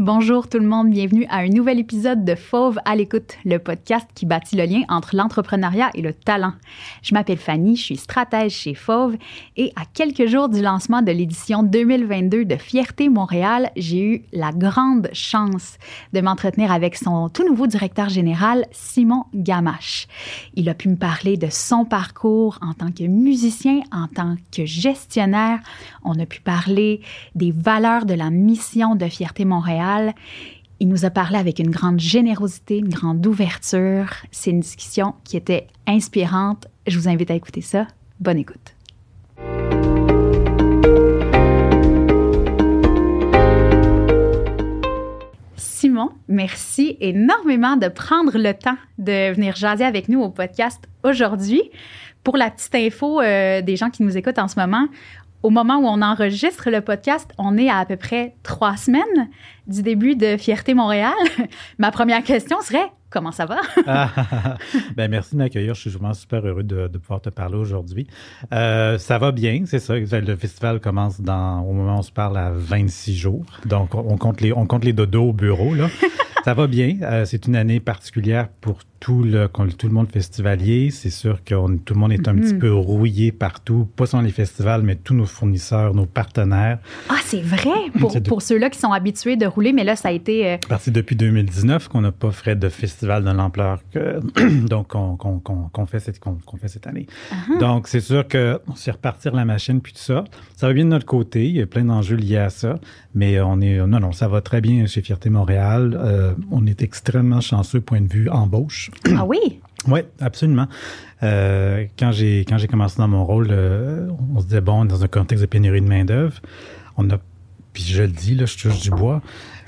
Bonjour tout le monde, bienvenue à un nouvel épisode de Fauve à l'écoute, le podcast qui bâtit le lien entre l'entrepreneuriat et le talent. Je m'appelle Fanny, je suis stratège chez Fauve et à quelques jours du lancement de l'édition 2022 de Fierté Montréal, j'ai eu la grande chance de m'entretenir avec son tout nouveau directeur général, Simon Gamache. Il a pu me parler de son parcours en tant que musicien, en tant que gestionnaire. On a pu parler des valeurs de la mission de Fierté Montréal il nous a parlé avec une grande générosité, une grande ouverture. C'est une discussion qui était inspirante. Je vous invite à écouter ça. Bonne écoute. Simon, merci énormément de prendre le temps de venir jaser avec nous au podcast aujourd'hui. Pour la petite info euh, des gens qui nous écoutent en ce moment, au moment où on enregistre le podcast, on est à à peu près trois semaines du début de Fierté Montréal. Ma première question serait comment ça va? Ah, ben merci de m'accueillir. Je suis vraiment super heureux de, pouvoir te parler aujourd'hui. Euh, ça va bien, c'est ça. Le festival commence dans, au moment où on se parle à 26 jours. Donc, on compte les, on compte les dodos au bureau, là. ça va bien. Euh, c'est une année particulière pour tout le, tout le monde festivalier. C'est sûr que tout le monde est un petit mm-hmm. peu rouillé partout, pas seulement les festivals, mais tous nos fournisseurs, nos partenaires. Ah, c'est vrai! Pour, pour ceux-là qui sont habitués de rouler, mais là, ça a été... Euh... C'est depuis 2019 qu'on n'a pas fait de festival de l'ampleur donc qu'on fait, cette, qu'on fait cette année. Uh-huh. Donc, c'est sûr que c'est repartir la machine puis tout ça. Ça va bien de notre côté. Il y a plein d'enjeux liés à ça. Mais on est... Non, non, ça va très bien chez Fierté Montréal. Euh, on est extrêmement chanceux point de vue embauche. Ah oui? Oui, absolument. Euh, quand j'ai quand j'ai commencé dans mon rôle, euh, on se disait bon, dans un contexte de pénurie de main d'œuvre, on a, puis je le dis là, je touche du bois,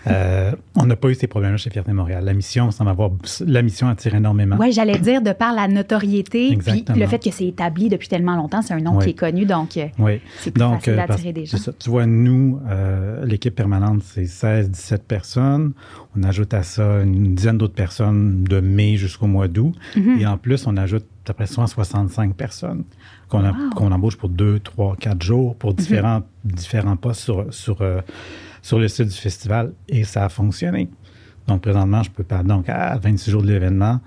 euh, on n'a pas eu ces problèmes-là chez Fierté Montréal. La mission semble avoir, la mission attire énormément. Oui, j'allais dire, de par la notoriété, puis le fait que c'est établi depuis tellement longtemps, c'est un nom qui est connu, donc euh, oui. c'est plus donc, facile euh, d'attirer des gens. Tu vois, nous, l'équipe permanente, c'est 16-17 personnes. On ajoute à ça une dizaine d'autres personnes de mai jusqu'au mois d'août. Mm-hmm. Et en plus, on ajoute à peu près 165 personnes qu'on embauche pour deux, trois, quatre jours pour mm-hmm. différents, différents postes sur, sur sur le site du festival et ça a fonctionné. Donc, présentement, je peux pas. Donc, à 26 jours de l'événement,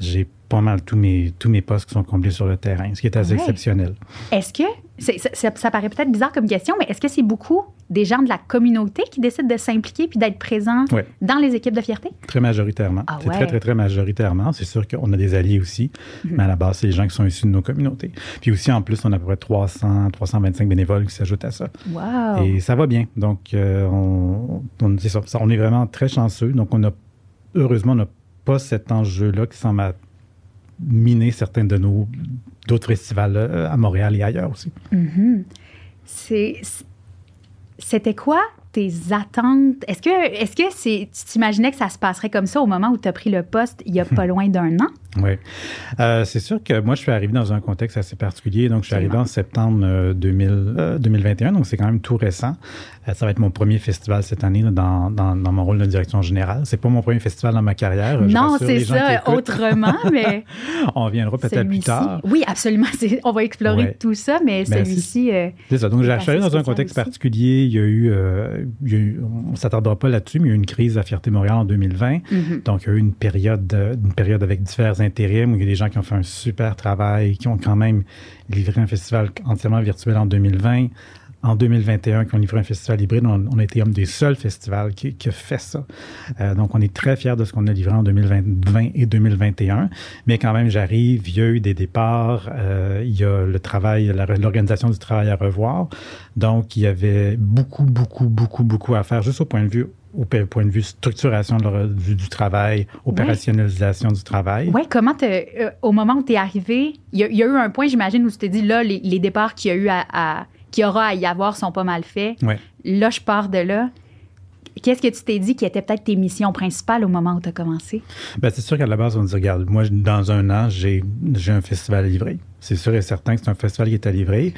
j'ai pas mal tous mes, tous mes postes qui sont comblés sur le terrain, ce qui est assez exceptionnel. Est-ce que, ça, ça, paraît peut-être bizarre comme question, mais est-ce que c'est beaucoup des gens de la communauté qui décident de s'impliquer puis d'être présents dans les équipes de fierté? Très majoritairement. Ah c'est très, très, très majoritairement. C'est sûr qu'on a des alliés aussi, mhm. mais à la base, c'est les gens qui sont issus de nos communautés. Puis aussi, en plus, on a à peu près 300, 325 bénévoles qui s'ajoutent à ça. Wow. Et ça va bien. Donc, euh, on, on, ça, on est vraiment très chanceux. Donc, on a, heureusement, on n'a pas cet enjeu-là qui semble miner certains de nos d'autres festivals euh, à Montréal et ailleurs aussi. Mm-hmm. C'était quoi tes attentes? Est-ce que, est-ce que c'est, tu t'imaginais que ça se passerait comme ça au moment où tu as pris le poste il y a pas loin d'un an? Oui. Euh, c'est sûr que moi, je suis arrivé dans un contexte assez particulier. Donc, je suis arrivé en septembre 2000, 2021, euh, donc c'est quand même tout récent. Euh, ça va être mon premier festival cette année dans, dans, dans, mon rôle de direction générale. C'est pas mon premier festival dans ma carrière. Non, c'est ça, autrement, mais... on viendra peut-être plus tard. Oui, absolument. On va explorer tout ça, mais ben, celui-ci... c'est ça. Donc, j'ai arrivé dans un contexte particulier. Il y a eu... il y a eu on ne s'attardera pas là-dessus, mais il y a eu une crise à Fierté-Montréal en 2020. Mm-hmm. Donc, il y a eu une période, une période avec divers où il y a des gens qui ont fait un super travail, qui ont quand même livré un festival entièrement virtuel en 2020. En 2021, qui ont livré un festival hybride, on, a été un des seuls festivals qui, a fait ça. Euh, donc, on est très fiers de ce qu'on a livré en 2020 et 2021. Mais quand même, j'arrive, il y a eu des départs, euh, il y a le travail, l'organisation du travail à revoir. Donc, il y avait beaucoup, beaucoup, beaucoup, beaucoup à faire, juste au point de vue au point de vue structuration du, travail, opérationnalisation du travail. Oui, comment, euh, au moment où tu es arrivé, il y, a eu un point, j'imagine, où tu t'es dit, là, les, départs qu'il y a eu à, qu'il y aura à y avoir sont pas mal faits. Là, je pars de là. Qu'est-ce que tu t'es dit qui était peut-être tes missions principales au moment où tu as commencé? Bien, c'est sûr qu'à la base, on dit, regarde, moi, dans un an, j'ai un festival à livrer. C'est sûr et certain que c'est un festival qui est à livrer.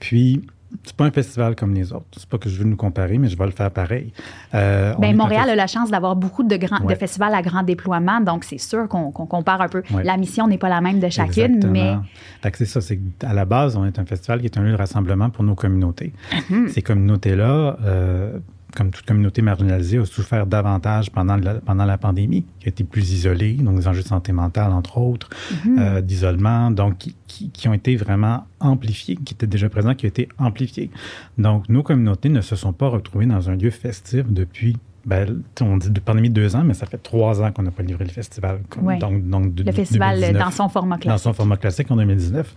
Puis, c'est pas un festival comme les autres. C'est pas que je veux nous comparer, mais je vais le faire pareil. Euh, ben, Montréal a la chance d'avoir beaucoup de, grands, de festivals à grand déploiement, donc c'est sûr qu'on compare un peu. La mission n'est pas la même de chacune, mais. c'est ça, c'est à la base, on est un festival qui est un lieu de rassemblement pour nos communautés. Mhm. Ces communautés-là, euh, comme toute communauté marginalisée, a souffert davantage pendant la, pendant la pandémie, qui a été plus isolée, donc des enjeux de santé mentale, entre autres, mm-hmm. euh, d'isolement, donc qui, qui, ont été vraiment amplifiés, qui étaient déjà présents, qui ont été amplifiés. Donc, nos communautés ne se sont pas retrouvées dans un lieu festif depuis ben, on dit de pandémie de deux ans, mais ça fait trois ans qu'on n'a pas livré le festival. Donc, donc le festival dans son format classique. Dans son format classique en 2019.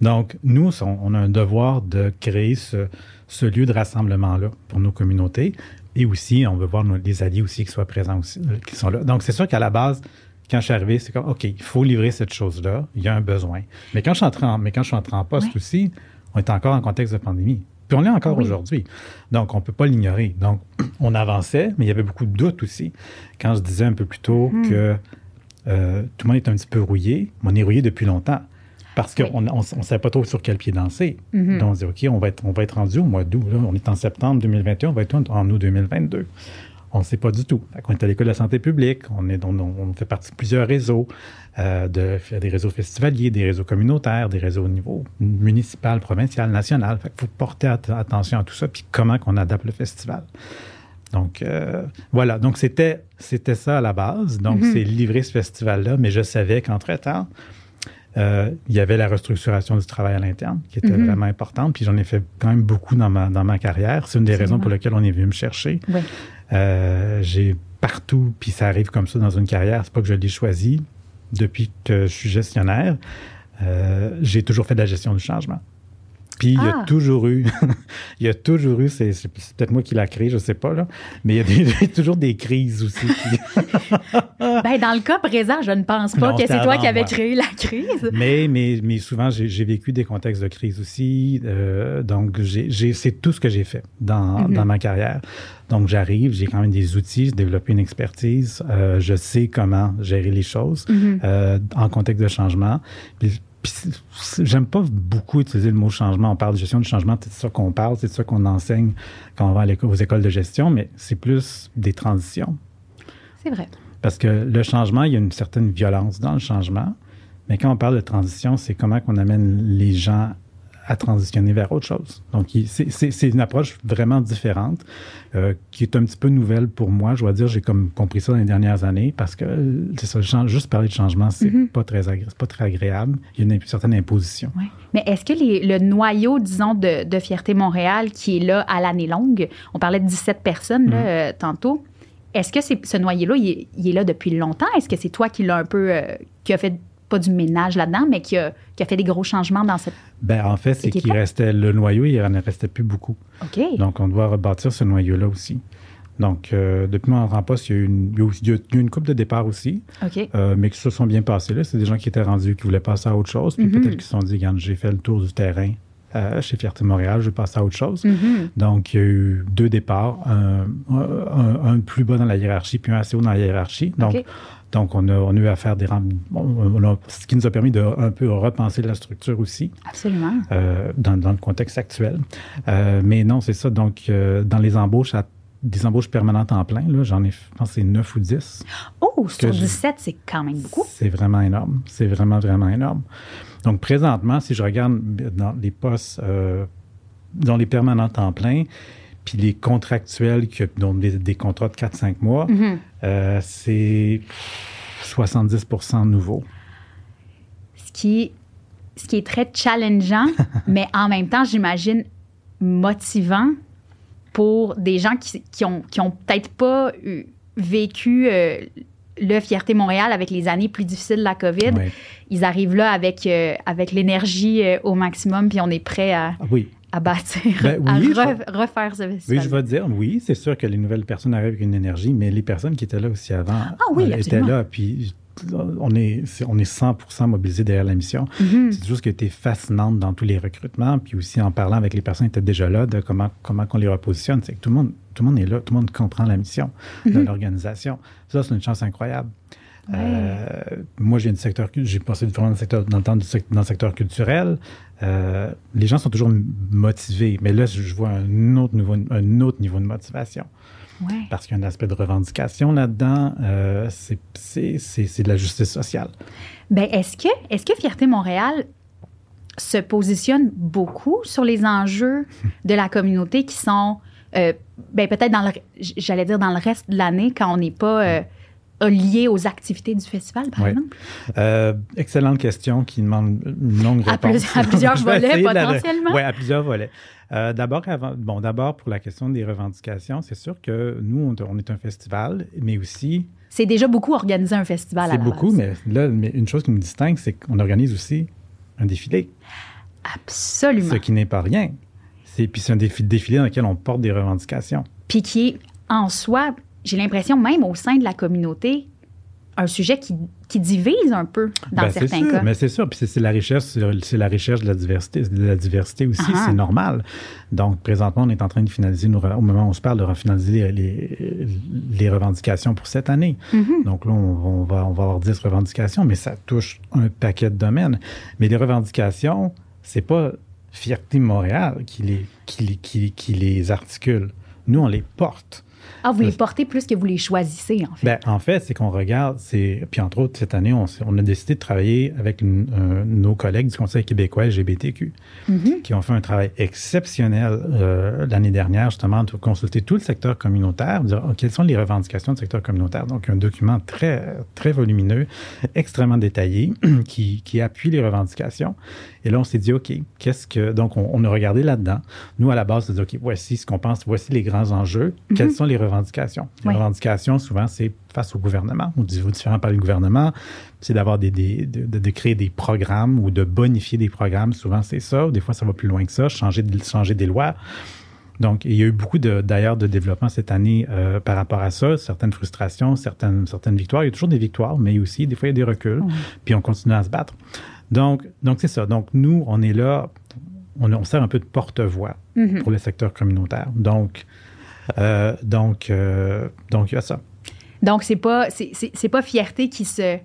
Donc, nous, on a un devoir de créer ce, ce lieu de rassemblement-là pour nos communautés. Et aussi, on veut voir nos, les alliés aussi qui soient présents aussi, euh, qui sont là. Donc, c'est sûr qu'à la base, quand je suis arrivé, c'est comme, OK, il faut livrer cette chose-là, il y a un besoin. Mais quand je suis entré en, mais quand je suis entré en poste aussi, on est encore en contexte de pandémie. Puis on l'est encore aujourd'hui. Donc, on ne peut pas l'ignorer. Donc, on avançait, mais il y avait beaucoup de doutes aussi. Quand je disais un peu plus tôt hmm. que euh, tout le monde est un petit peu rouillé, on est rouillé depuis longtemps. Parce qu'on ne savait pas trop sur quel pied danser. Mm-hmm. Donc, on dit, OK, on va être, on va être rendu au mois d'août. On est en septembre 2021, on va être en août 2022. On ne sait pas du tout. On est à l'école de la santé publique, on, est, on, fait partie de plusieurs réseaux, euh, de, des réseaux festivaliers, des réseaux communautaires, des réseaux au niveau municipal, provincial, national. Il faut porter attention à tout ça, puis comment qu'on adapte le festival. Donc, euh, voilà. Donc, c'était, c'était ça à la base. Donc, mm-hmm. c'est livrer ce festival-là, mais je savais qu'entre-temps, euh, il y avait la restructuration du travail à l'interne qui était mm-hmm. vraiment importante. Puis j'en ai fait quand même beaucoup dans ma, dans ma carrière. C'est une des raisons pour lesquelles on est venu me chercher. Oui. Euh, j'ai partout, puis ça arrive comme ça dans une carrière, c'est pas que je l'ai choisi. Depuis que je suis gestionnaire, euh, j'ai toujours fait de la gestion du changement. Puis il y a ah. toujours eu, il y a toujours eu, c'est, peut-être moi qui l'a créé, je sais pas, là, mais il y a, toujours des crises aussi. ben, dans le cas présent, je ne pense pas que c'est toi qui avais créé la crise. Mais, mais, mais souvent, j'ai, vécu des contextes de crise aussi. Euh, donc, c'est tout ce que j'ai fait dans, mm-hmm. dans ma carrière. Donc, j'arrive, j'ai quand même des outils, j'ai développé une expertise, euh, je sais comment gérer les choses mm-hmm. euh, en contexte de changement. Puis, j'aime pas beaucoup utiliser le mot changement. On parle de gestion du changement, c'est de ça qu'on parle, c'est de ça qu'on enseigne quand on va aux écoles de gestion, mais c'est plus des transitions. C'est vrai. Parce que le changement, il y a une certaine violence dans le changement, mais quand on parle de transition, c'est comment qu'on amène les gens à transitionner vers autre chose. Donc, c'est une approche vraiment différente, euh, qui est un petit peu nouvelle pour moi. Je dois dire, j'ai comme compris ça dans les dernières années, parce que c'est ça, juste parler de changement, c'est mm-hmm. pas très pas très agréable. Il y a une, certaine imposition. Mais est-ce que le noyau, disons, de, de, Fierté Montréal, qui est là à l'année longue, on parlait de 17 personnes là, mm-hmm. euh, tantôt, est-ce que ce noyau-là, il, est là depuis longtemps? Est-ce que c'est toi qui l'a un peu, euh, qui a fait pas du ménage là-dedans, mais qui a, qui a, fait des gros changements dans cette. Ben, en fait, c'est qu'il restait le noyau, il n'en restait plus beaucoup. OK. Donc, on doit rebâtir ce noyau-là aussi. Donc, euh, depuis mon en poste, il y a eu une, il y a une coupe de départ aussi, OK. Euh, mais qui se sont bien passés. Là. C'est des gens qui étaient rendus, qui voulaient passer à autre chose, puis mm-hmm. peut-être qu'ils se sont dit, regarde, j'ai fait le tour du terrain euh, chez Fierté Montréal, je vais passer à autre chose. Mm-hmm. Donc, il y a eu deux départs, un, un, plus bas dans la hiérarchie, puis un assez haut dans la hiérarchie. Donc, donc, on a, on a eu à faire des ce qui nous a permis de un peu repenser la structure aussi. Absolument. Euh, dans, dans, le contexte actuel. Euh, mais non, c'est ça. Donc, euh, dans les embauches, des embauches permanentes en plein, là, j'en ai, je pense, c'est 9 ou 10. Oh, sur 17, c'est quand même beaucoup. C'est vraiment énorme. C'est vraiment, vraiment énorme. Donc, présentement, si je regarde dans les postes, dans les permanentes en plein, puis les contractuels qui ont des, contrats de 4-5 mois, mm-hmm. Euh, c'est 70 nouveau. Ce qui, ce qui est très challengeant, mais en même temps, j'imagine, motivant pour des gens qui, qui ont, qui ont peut-être pas vécu euh, le Fierté Montréal avec les années plus difficiles de la COVID. Ils arrivent là avec, euh, avec l'énergie au maximum, puis on est prêt à, oui à bâtir, ben à refaire ce festival. Oui, je vais dire, oui, c'est sûr que les nouvelles personnes arrivent avec une énergie, mais les personnes qui étaient là aussi avant ah, oui, euh, étaient là, puis on est, on est 100% mobilisés derrière la mission. Mm-hmm. C'est quelque chose qui a été fascinante dans tous les recrutements, puis aussi en parlant avec les personnes qui étaient déjà là, de comment, comment on les repositionne. C'est que tout le, monde, tout le monde est là, tout le monde comprend la mission de mm-hmm. l'organisation. Ça, c'est une chance incroyable. Euh, moi, j'ai secteur, j'ai passé dans le secteur, dans le, secteur culturel. Euh, les gens sont toujours motivés, mais là, je vois un autre niveau, un autre niveau de motivation. Parce qu'il y a un aspect de revendication là-dedans. Euh, c'est de la justice sociale. Ben, est-ce que, est que Fierté Montréal se positionne beaucoup sur les enjeux de la communauté qui sont ben, peut-être dans le, j'allais dire dans le reste de l'année, quand on n'est pas lié aux activités du festival, par exemple? excellente question qui demande une longue réponse. À, plusieurs volets, potentiellement. Oui, à plusieurs volets. d'abord, bon, d'abord, pour la question des revendications, c'est sûr que nous, on, est un festival, mais aussi c'est déjà beaucoup organiser un festival à la beaucoup, mais là, mais une chose qui nous distingue, c'est qu'on organise aussi un défilé. Absolument. Ce qui n'est pas rien. C'est, puis c'est un défilé dans lequel on porte des revendications. Puis qui est, en soi, j'ai l'impression, même au sein de la communauté, un sujet qui, qui, divise un peu dans ben, certains cas. Mais c'est ça, puis c'est la recherche, c'est la recherche de la diversité, de la diversité aussi, ah. c'est normal. Donc présentement, on est en train de finaliser, au moment où on se parle, de finaliser les, les revendications pour cette année. Mm-hmm. Donc là, on, va, on va avoir 10 revendications, mais ça touche un paquet de domaines. Mais les revendications, c'est pas Fierté Montréal qui les, qui, qui, qui les articule. Nous, on les porte. Ah, vous les portez plus que vous les choisissez, en fait. Bien, en fait, c'est qu'on regarde, c'est, puis entre autres, cette année, on, on a décidé de travailler avec nos collègues du Conseil québécois LGBTQ, mm-hmm. qui ont fait un travail exceptionnel euh, l'année dernière, justement, de consulter tout le secteur communautaire, dire oh, quelles sont les revendications du secteur communautaire. Donc, un document très, très volumineux, extrêmement détaillé, qui, qui appuie les revendications. Et là, on s'est dit, OK, qu'est-ce que. Donc, on, a regardé là-dedans. Nous, à la base, on s'est dit, OK, voici ce qu'on pense, voici les grands enjeux. Mm-hmm. Quelles sont les revendications? Les revendications, souvent, c'est face au gouvernement, ou différents par le gouvernement, c'est d'avoir des, de, créer des programmes ou de bonifier des programmes. Souvent, c'est ça. Des fois, ça va plus loin que ça, changer, changer des lois. Donc, il y a eu beaucoup d'ailleurs de, développement cette année euh, par rapport à ça, certaines frustrations, certaines, certaines victoires. Il y a toujours des victoires, mais aussi, des fois, il y a des reculs. Puis on continue à se battre. Donc, donc c'est ça. Donc, nous, on est là, on, sert un peu de porte-voix mm-hmm. pour le secteur communautaire. Donc, euh, donc, euh, donc, il y a ça. Donc, c'est pas, c'est, pas fierté qui se,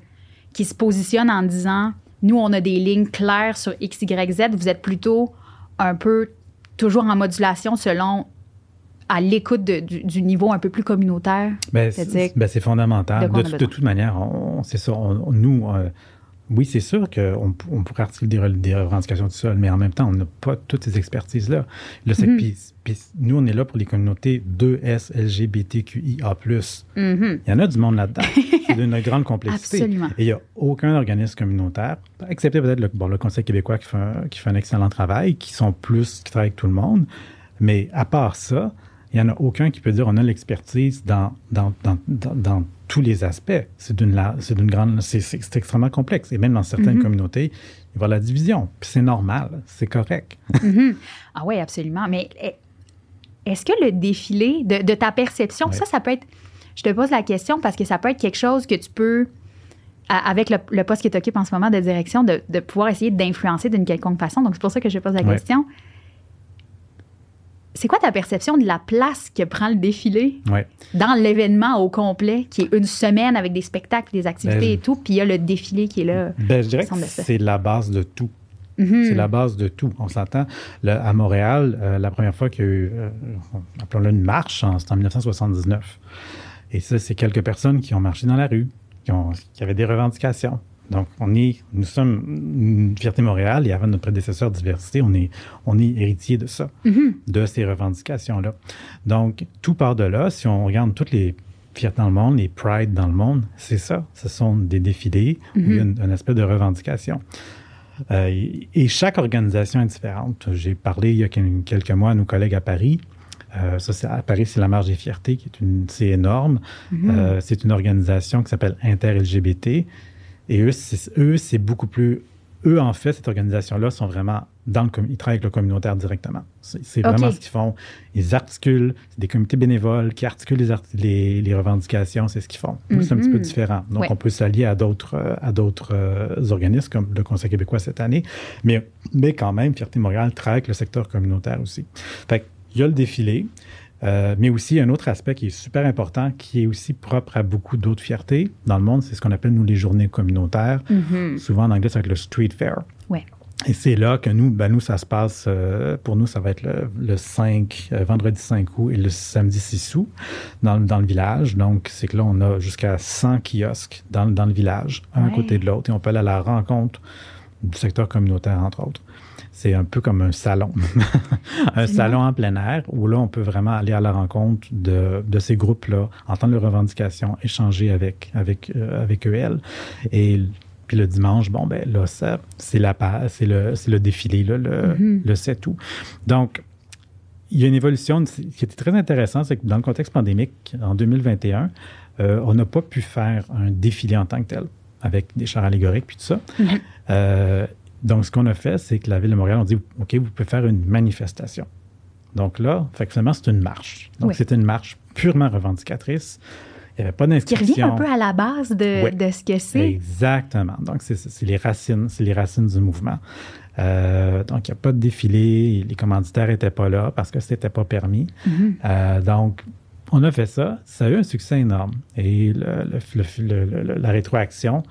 qui se positionne en disant nous, on a des lignes claires sur X, Y, Z. Vous êtes plutôt un peu toujours en modulation selon à l'écoute du, niveau un peu plus communautaire. Ben, c'est, ben, fondamental. De, toute manière, c'est ça. nous, euh, oui, c'est sûr qu'on on pourrait articuler des, revendications du sol, mais en même temps, on n'a pas toutes ces expertises-là. Là, mm-hmm. nous, on est là pour les communautés 2S, LGBTQIA. Mm-hmm. Il y en a du monde là-dedans. c'est d'une grande complexité. Absolument. Et il n'y a aucun organisme communautaire, excepté peut-être le, bon, le Conseil québécois qui fait, un, qui fait un excellent travail, qui sont plus, qui travaillent avec tout le monde. Mais à part ça, il n'y en a aucun qui peut dire on a l'expertise dans, dans, dans, dans tous les aspects. C'est d'une, c'est d'une grande, c'est, extrêmement complexe. Et même dans certaines mm-hmm. communautés, il va y avoir la division. Puis c'est normal, c'est correct. Mm-hmm. Ah oui, absolument. Mais eh, est-ce que le défilé, de, ta perception, ça, ça peut être, je te pose la question parce que ça peut être quelque chose que tu peux, avec le, poste que tu occupes en ce moment de direction, de, de pouvoir essayer d'influencer d'une quelconque façon. Donc c'est pour ça que je pose la question c'est quoi ta perception de la place que prend le défilé dans l'événement au complet, qui est une semaine avec des spectacles, des activités ben, et tout, puis il y a le défilé qui est là? Ben, je dirais que c'est la base de tout. Mm-hmm. C'est la base de tout. On s'entend. À Montréal, euh, la première fois qu'il y a eu, euh, appelons-le une marche, c'était en 1979. Et ça, c'est quelques personnes qui ont marché dans la rue, qui, ont, qui avaient des revendications. Donc, on est, nous sommes une Fierté Montréal et avant notre prédécesseur Diversité, on est, on est héritier de ça, mm-hmm. de ces revendications-là. Donc, tout part de là. Si on regarde toutes les fiertés dans le monde, les Pride dans le monde, c'est ça. Ce sont des défilés où il y a mm-hmm. un, aspect de revendication. Euh, et chaque organisation est différente. J'ai parlé il y a quelques mois à nos collègues à Paris. Euh, ça, à Paris, c'est la Marche des Fiertés, qui est une, c'est énorme. Mm-hmm. Euh, c'est une organisation qui s'appelle Inter-LGBT et eux, c'est beaucoup plus. Eux, en fait, cette organisation-là, sont vraiment dans le. Ils travaillent avec le communautaire directement. C'est vraiment ce qu'ils font. Ils articulent. C'est des comités bénévoles qui articulent les, les, revendications. C'est ce qu'ils font. Nous, c'est un petit peu mm-hmm. différent. Donc, on peut s'allier à d'autres à d'autres euh, organismes, comme le Conseil québécois cette année. Mais, mais quand même, Fierté Montréal travaille avec le secteur communautaire aussi. Fait il y a le défilé. Euh, mais aussi un autre aspect qui est super important, qui est aussi propre à beaucoup d'autres fiertés dans le monde, c'est ce qu'on appelle, nous, les journées communautaires. Mm-hmm. Souvent, en anglais, c'est avec le street fair. Ouais. Et c'est là que nous, ben nous, ça se passe, euh, pour nous, ça va être le, 5, euh, vendredi 5 août et le samedi 6 août dans, dans le village. Donc, c'est que là, on a jusqu'à 100 kiosques dans, dans le village, un à côté de l'autre, et on peut aller à la rencontre du secteur communautaire, entre autres. C'est un peu comme un salon, un salon en plein air où là, on peut vraiment aller à la rencontre de, de ces groupes-là, entendre leurs revendications, échanger avec, avec, euh, avec eux, Et puis le dimanche, bon, ben là, c'est la c'est le, le défilé, là, le, le c'est tout. Donc, il y a une évolution. Qui était très intéressante, c'est que dans le contexte pandémique, en 2021, euh, on n'a pas pu faire un défilé en tant que tel avec des chars allégoriques puis tout ça. Euh, donc, ce qu'on a fait, c'est que la Ville de Montréal, on dit OK, vous pouvez faire une manifestation. Donc là, finalement, c'est une marche. Donc, c'était une marche purement revendicatrice. Il n'y avait pas d'inscription. Qui revient un peu à la base de, de ce que c'est. Exactement. Donc, c'est les racines, c'est les racines du mouvement. Euh, donc, il n'y a pas de défilé. Les commanditaires n'étaient pas là parce que ce n'était pas permis. Mm-hmm. Euh, donc, on a fait ça. Ça a eu un succès énorme. Et la rétroaction,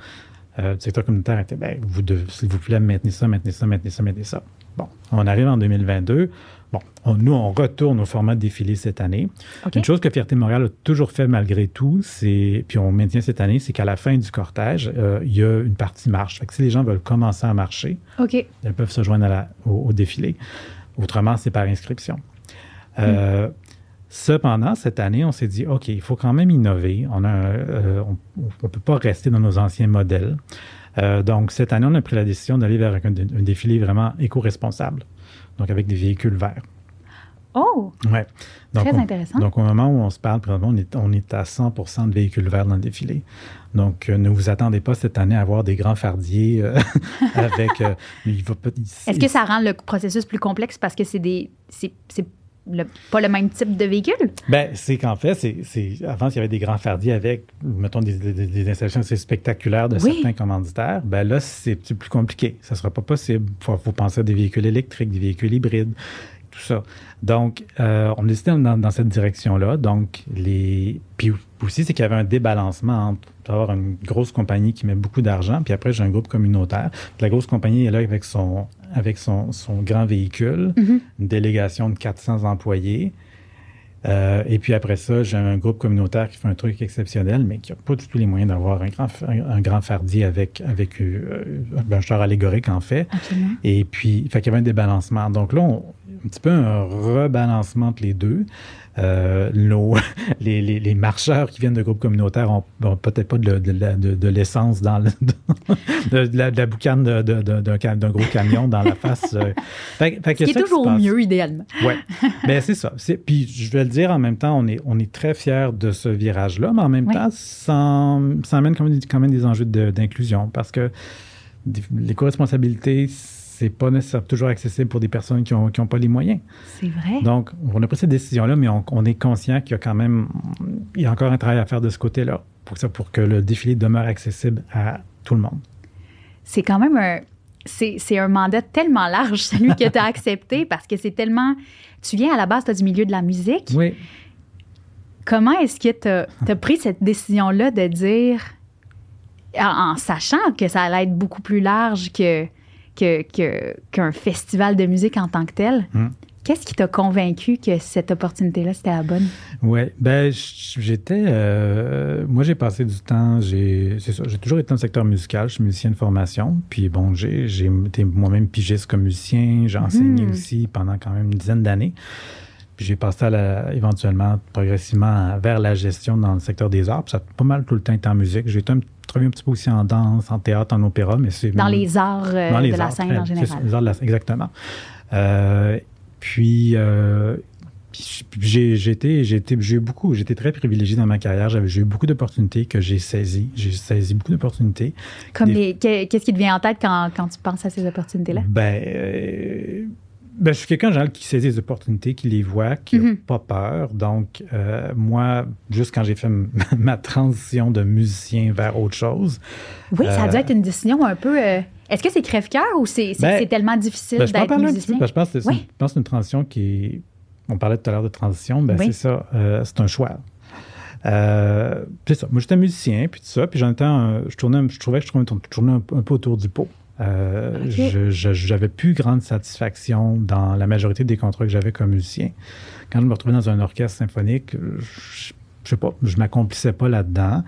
euh, le secteur communautaire était, ben, vous s'il vous plaît, maintenez ça, maintenez ça, maintenez ça, maintenez ça. Bon, on arrive en 2022. Bon, nous, on retourne au format de défilé cette année. Une chose que Fierté Montréal a toujours fait malgré tout, c'est, puis on maintient cette année, c'est qu'à la fin du cortège, euh, il y a une partie marche. Fait que si les gens veulent commencer à marcher, ils peuvent se joindre au, défilé. Autrement, c'est par inscription. Euh, Cependant, cette année, on s'est dit, OK, il faut quand même innover. On euh, ne peut pas rester dans nos anciens modèles. Euh, donc, cette année, on a pris la décision d'aller vers un, défilé vraiment éco-responsable, donc avec des véhicules verts. Oh! Ouais. Très intéressant. Donc, au moment où on se parle, on est, on est à 100 de véhicules verts dans le défilé. Donc, euh, ne vous attendez pas cette année à avoir des grands fardiers avec. Est-ce que ça rend le processus plus complexe parce que c'est des. C'est pas le même type de véhicule? Ben, c'est qu'en fait, c'est, avant, il y avait des grands fardiers avec, mettons, des, installations assez spectaculaires de certains commanditaires. Ben là, c'est plus compliqué. Ça ne sera pas possible. Il faut, penser à des véhicules électriques, des véhicules hybrides, tout ça. Donc, euh, on décidé dans, dans cette direction-là. Donc, les. Puis aussi, c'est qu'il y avait un débalancement entre avoir une grosse compagnie qui met beaucoup d'argent, puis après, j'ai un groupe communautaire. la grosse compagnie est là avec son avec son, grand véhicule, mhm. une délégation de 400 employés. Euh, et puis après ça, j'ai un groupe communautaire qui fait un truc exceptionnel, mais qui n'a pas du tout les moyens d'avoir un grand, un, grand fardier avec, avec euh, un char allégorique, en fait. Et puis, il fait y avait un débalancement. Donc là, un petit peu un rebalancement entre les deux. Euh, les, les, marcheurs qui viennent de groupes communautaires ont, peut-être pas de, de, l'essence dans le, de, la, boucane d'un gros camion dans la face. Euh. Fait, fait que toujours mieux, idéalement. Oui, mais c'est ça. Puis je vais le dire en même temps, on est, on est très fiers de ce virage-là, mais en même temps, ça, ça amène quand même, quand même des enjeux d'inclusion parce que l'éco-responsabilité, c'est pas nécessairement toujours accessible pour des personnes qui n'ont ont pas les moyens. C'est vrai. Donc, on a pris cette décision-là, mais on, est conscient qu'il y a quand même, il y a encore un travail à faire de ce côté-là pour, ça, pour que le défilé demeure accessible à tout le monde. C'est quand même un, c'est un mandat tellement large, celui que tu as accepté, parce que c'est tellement, tu viens à la base, tu as du milieu de la musique. Oui. Comment est-ce que tu as, pris cette décision-là de dire, en, en, sachant que ça allait être beaucoup plus large que qu'un festival de musique en tant que tel. Hmm. Qu'est-ce qui t'a convaincu que cette opportunité-là, c'était la bonne? Oui, ben j'étais... Euh, moi, j'ai passé du temps... J'ai j'ai toujours été dans le secteur musical. Je suis musicien de formation. Puis bon, j'ai été moi-même pigiste comme musicien. J'ai enseigné hmm. aussi pendant quand même une dizaine d'années. Puis j'ai passé éventuellement, progressivement, vers la gestion dans le secteur des arts. Puis ça a pas mal tout le temps été en musique. J'ai été un travaillé un petit peu aussi en danse, en théâtre, en opéra, mais c'est... Dans les arts euh, de la scène en général. Les arts de la, exactement. Euh, puis, euh, j'ai été, j'ai eu beaucoup, j'étais très privilégié dans ma carrière. J'ai eu beaucoup d'opportunités que j'ai saisies. J'ai saisi beaucoup d'opportunités. Comme qu'est-ce qui te vient en tête quand, quand tu penses à ces opportunités-là? Ben, euh, ben, je suis quelqu'un qui saisit les opportunités, qui les voit, qui n'a mhm. pas peur. Donc, euh, moi, juste quand j'ai fait ma transition de musicien vers autre chose. Oui, ça a dû euh, être une décision un peu. Euh, est-ce que c'est crève-cœur ou c'est ben, tellement difficile ben, d'être musicien? je pense que c'est une, transition qui On parlait tout à l'heure de transition, ben c'est ça, c'est un choix. c'est ça. Moi, j'étais musicien, puis tout ça, puis j'en étais, je, tournais, je trouvais que je tournais un peu autour du pot. Euh, je n'avais plus grande satisfaction dans la majorité des contrats que j'avais comme musicien. Quand je me retrouvais dans un orchestre symphonique, je, je sais pas, je m'accomplissais pas là-dedans.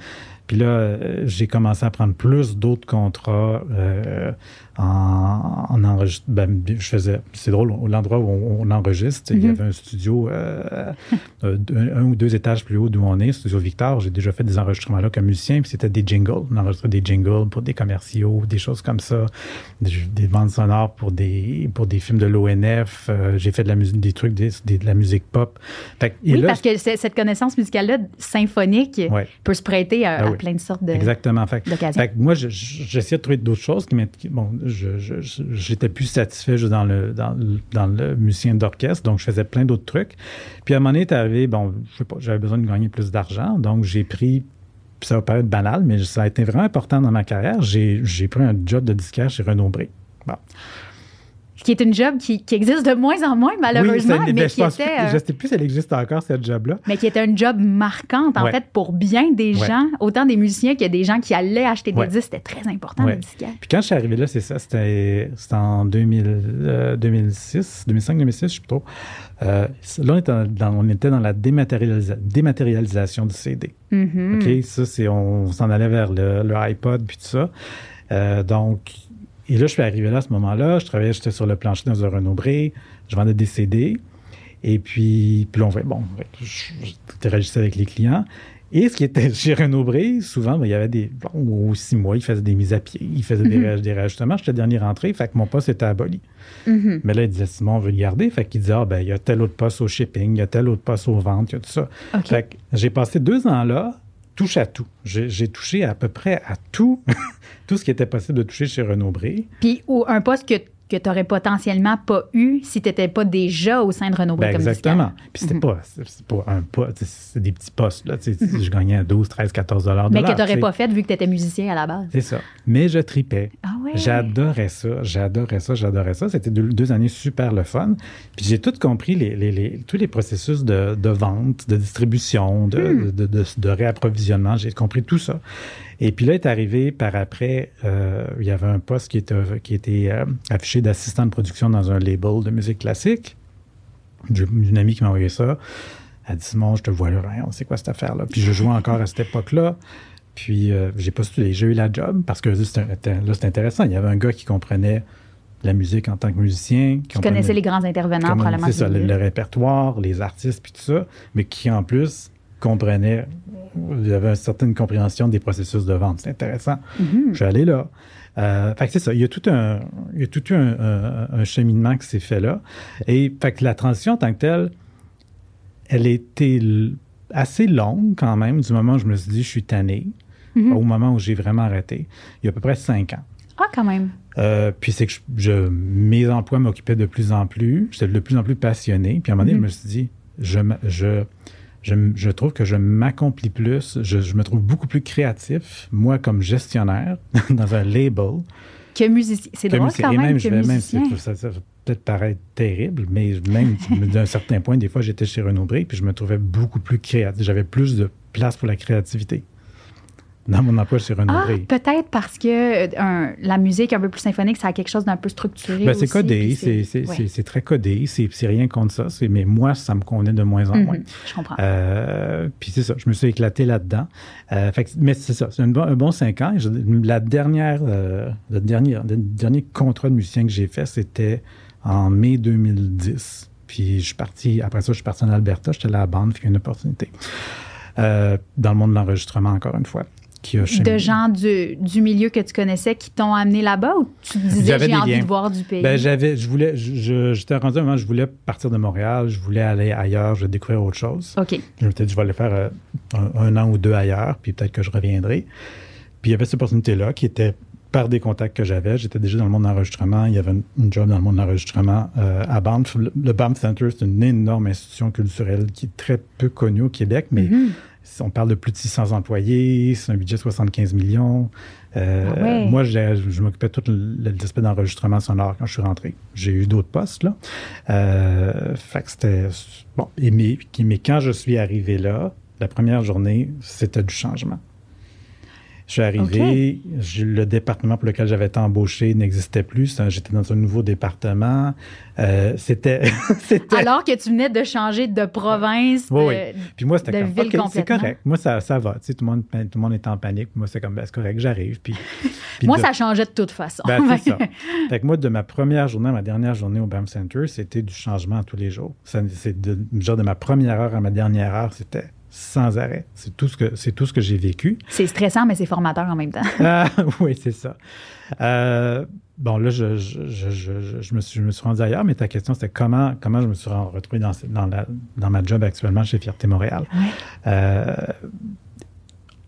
Puis là, euh, j'ai commencé à prendre plus d'autres contrats euh, en, en enregistrement. Ben, je faisais, c'est drôle, l'endroit où on, enregistre, il y mhm. avait un studio euh, un, ou deux étages plus haut d'où on est, Studio Victor. J'ai déjà fait des enregistrements là comme musicien, puis c'était des jingles. On enregistrait des jingles pour des commerciaux, des choses comme ça, des, bandes sonores pour des, pour des films de l'ONF. j'ai fait de la musique, des trucs, des, de la musique pop. oui, parce que cette connaissance musicale-là, symphonique, peut se prêter à, ben plein de sortes de Exactement. Fait, fait moi, j'essayais de trouver d'autres choses qui Bon, j'étais plus satisfait juste dans le, dans, le musicien d'orchestre, donc je faisais plein d'autres trucs. Puis à un moment donné, arrivé, bon, j'avais besoin de gagner plus d'argent, donc j'ai pris ça va paraître banal, mais ça a été vraiment important dans ma carrière. J'ai pris un job de disquaire chez Renaud Bré. Bon qui est une job qui, existe de moins en moins, malheureusement. Oui, mais qui était, je ne sais plus si elle existe encore, cette job-là. Mais qui était un job marquante, en fait, pour bien des gens, autant des musiciens que des gens qui allaient acheter des disques. C'était très important, le disquaire. Puis quand je suis arrivé là, c'est ça, c'était en 2000, 2006, 2005, 2006, je sais plus trop. Euh, là, on était dans, on était dans la dématérialisation du CD. Mm-hmm. OK? Ça, c'est, on s'en allait vers le, le, iPod, puis tout ça. Euh, donc, et là, je suis arrivé là à ce moment-là. Je travaillais, j'étais sur le plancher dans un Renault Bré. Je vendais des CD. Et puis, puis on bon, j'interagissais avec les clients. Et ce qui était chez Renaud Bré, souvent, ben, il y avait des. Bon, six mois, ils faisaient des mises à pied, ils faisaient des, mm-hmm. des réajustements. J'étais dernier rentré, fait que mon poste était aboli. Mm-hmm. Mais là, il disait Simon, on veut le garder. Fait qu'il disait Ah, ben, il y a tel autre poste au shipping, il y a tel autre poste aux ventes, il y a tout ça. Fait que j'ai passé deux ans là touche à tout. J'ai touché à peu près à tout, tout ce qui était possible de toucher chez Renaud Bré. Puis ou un poste que que tu n'aurais potentiellement pas eu si tu n'étais pas déjà au sein de Renault ben, Exactement. Puis c'était mhm. pas, pas un poste, c'est des petits postes. Là, mhm. Je gagnais 12, 13, 14 dollars Mais que tu n'aurais pas fait vu que tu étais musicien à la base. C'est ça. Mais je tripais. Ah ouais? J'adorais ça, j'adorais ça, j'adorais ça. C'était deux, années super le fun. Puis j'ai tout compris, les, les, tous les processus de, de, vente, de distribution, de, hmm. de, de réapprovisionnement. J'ai compris tout ça. Et puis là est arrivé par après, euh, il y avait un poste qui était, qui était euh, affiché d'assistant de production dans un label de musique classique. Une amie qui m'a envoyé ça. Elle dit Simon, je te vois là, on sait quoi cette affaire-là? Puis je jouais encore à cette époque-là. Puis euh, j'ai postulé, j'ai eu la job parce que là, c'était intéressant. Il y avait un gars qui comprenait la musique en tant que musicien. Qui connaissait les grands intervenants, probablement. C'est ça, le, répertoire, les artistes, puis tout ça, mais qui en plus comprenait, il y avait une certaine compréhension des processus de vente. C'est intéressant. Mm-hmm. Je suis allé là. Euh, fait que c'est ça. Il y a tout un, il y a tout un, un, cheminement qui s'est fait là. Et fait que la transition en tant que telle, elle était assez longue quand même, du moment où je me suis dit, je suis tanné, mm-hmm. au moment où j'ai vraiment arrêté. Il y a à peu près cinq ans. Ah, quand même. Euh, puis c'est que je, mes emplois m'occupaient de plus en plus. J'étais de plus en plus passionné. Puis à un moment donné, je me suis dit, je, je, je, trouve que je m'accomplis plus, je, me trouve beaucoup plus créatif, moi comme gestionnaire, dans un label. Que musicien. C'est drôle quand même, même, que musicien. ça, ça peut-être paraître terrible, mais même d'un certain point, des fois, j'étais chez Renaud Bré, puis je me trouvais beaucoup plus créatif. J'avais plus de place pour la créativité dans mon emploi chez Renaud ah, Peut-être parce que euh, la musique un peu plus symphonique, ça a quelque chose d'un peu structuré. Ben, c'est codé, c'est très codé, c'est rien contre ça. Mais moi, ça me convenait de moins en mhm, moins. je comprends. Euh, puis c'est ça, je me suis éclaté là-dedans. Euh, mais c'est ça, c'est un, bon cinq ans. la dernière, le, dernier, le dernier contrat de musicien que j'ai fait, c'était en mai 2010. Puis je suis parti, après ça, je suis parti en Alberta, j'étais à la bande, puis une opportunité. dans le monde de l'enregistrement, encore une fois de gens du, du, milieu que tu connaissais qui t'ont amené là-bas ou tu disais j'ai envie de voir du pays? Ben, j'avais, je voulais, j'étais rendu un moment, je voulais partir de Montréal, je voulais aller ailleurs, je voulais découvrir autre chose. OK. Je me suis dit, je vais aller faire euh, un, an ou deux ailleurs, puis peut-être que je reviendrai. Puis il y avait cette opportunité-là qui était par des contacts que j'avais. J'étais déjà dans le monde de l'enregistrement. Il y avait une, job dans le monde de l'enregistrement euh, à Banff. Le, Banff Center, c'est une énorme institution culturelle qui est très peu connue au Québec, mais mm-hmm. On parle de plus de 600 employés, c'est un budget de 75 millions. Euh, ah moi, je m'occupais de tout l'aspect d'enregistrement sonore quand je suis rentré. J'ai eu d'autres postes, là. Euh, fait que c'était... Bon, mais, quand je suis arrivé là, la première journée, c'était du changement. Je suis arrivé, le département pour lequel j'avais été embauché n'existait plus. J'étais dans un nouveau département. Euh, c'était, Alors que tu venais de changer de province, de, oui, Puis moi, c'était comme, c'est correct. Moi, ça, ça va. Tu sais, tout, le monde, tout le monde est en panique. Moi, c'est comme, ben, c'est correct, j'arrive. Puis, moi, ça changeait de toute façon. Ben, c'est ça. Fait que moi, de ma première journée à ma dernière journée au BAM Center, c'était du changement tous les jours. C'est de, genre de ma première heure à ma dernière heure, c'était sans arrêt. C'est tout ce que c'est tout ce que j'ai vécu. C'est stressant, mais c'est formateur en même temps. ah, oui, c'est ça. Euh, bon, là, je, je, je, je, me suis, je me suis rendu ailleurs, mais ta question, c'était comment, comment je me suis retrouvé dans, dans, la, dans ma job actuellement chez Fierté Montréal? Euh,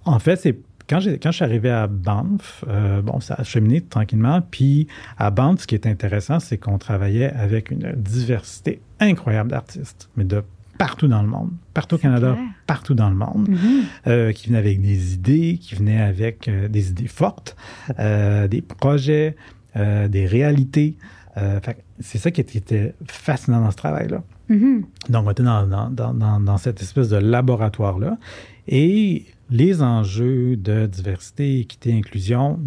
en fait, c'est quand, quand je suis arrivé à Banff, euh, bon, ça a cheminé tranquillement. Puis à Banff, ce qui est intéressant, c'est qu'on travaillait avec une diversité incroyable d'artistes, mais de partout dans le monde, partout au Canada, partout dans le monde, mm-hmm. euh, qui venaient avec des idées, qui venaient avec euh, des idées fortes, euh, des projets, des réalités. c'est ça qui était, fascinant dans ce travail-là. Mm-hmm. Donc, on était dans, dans, dans, cette espèce de laboratoire-là. Et les enjeux de diversité, équité, inclusion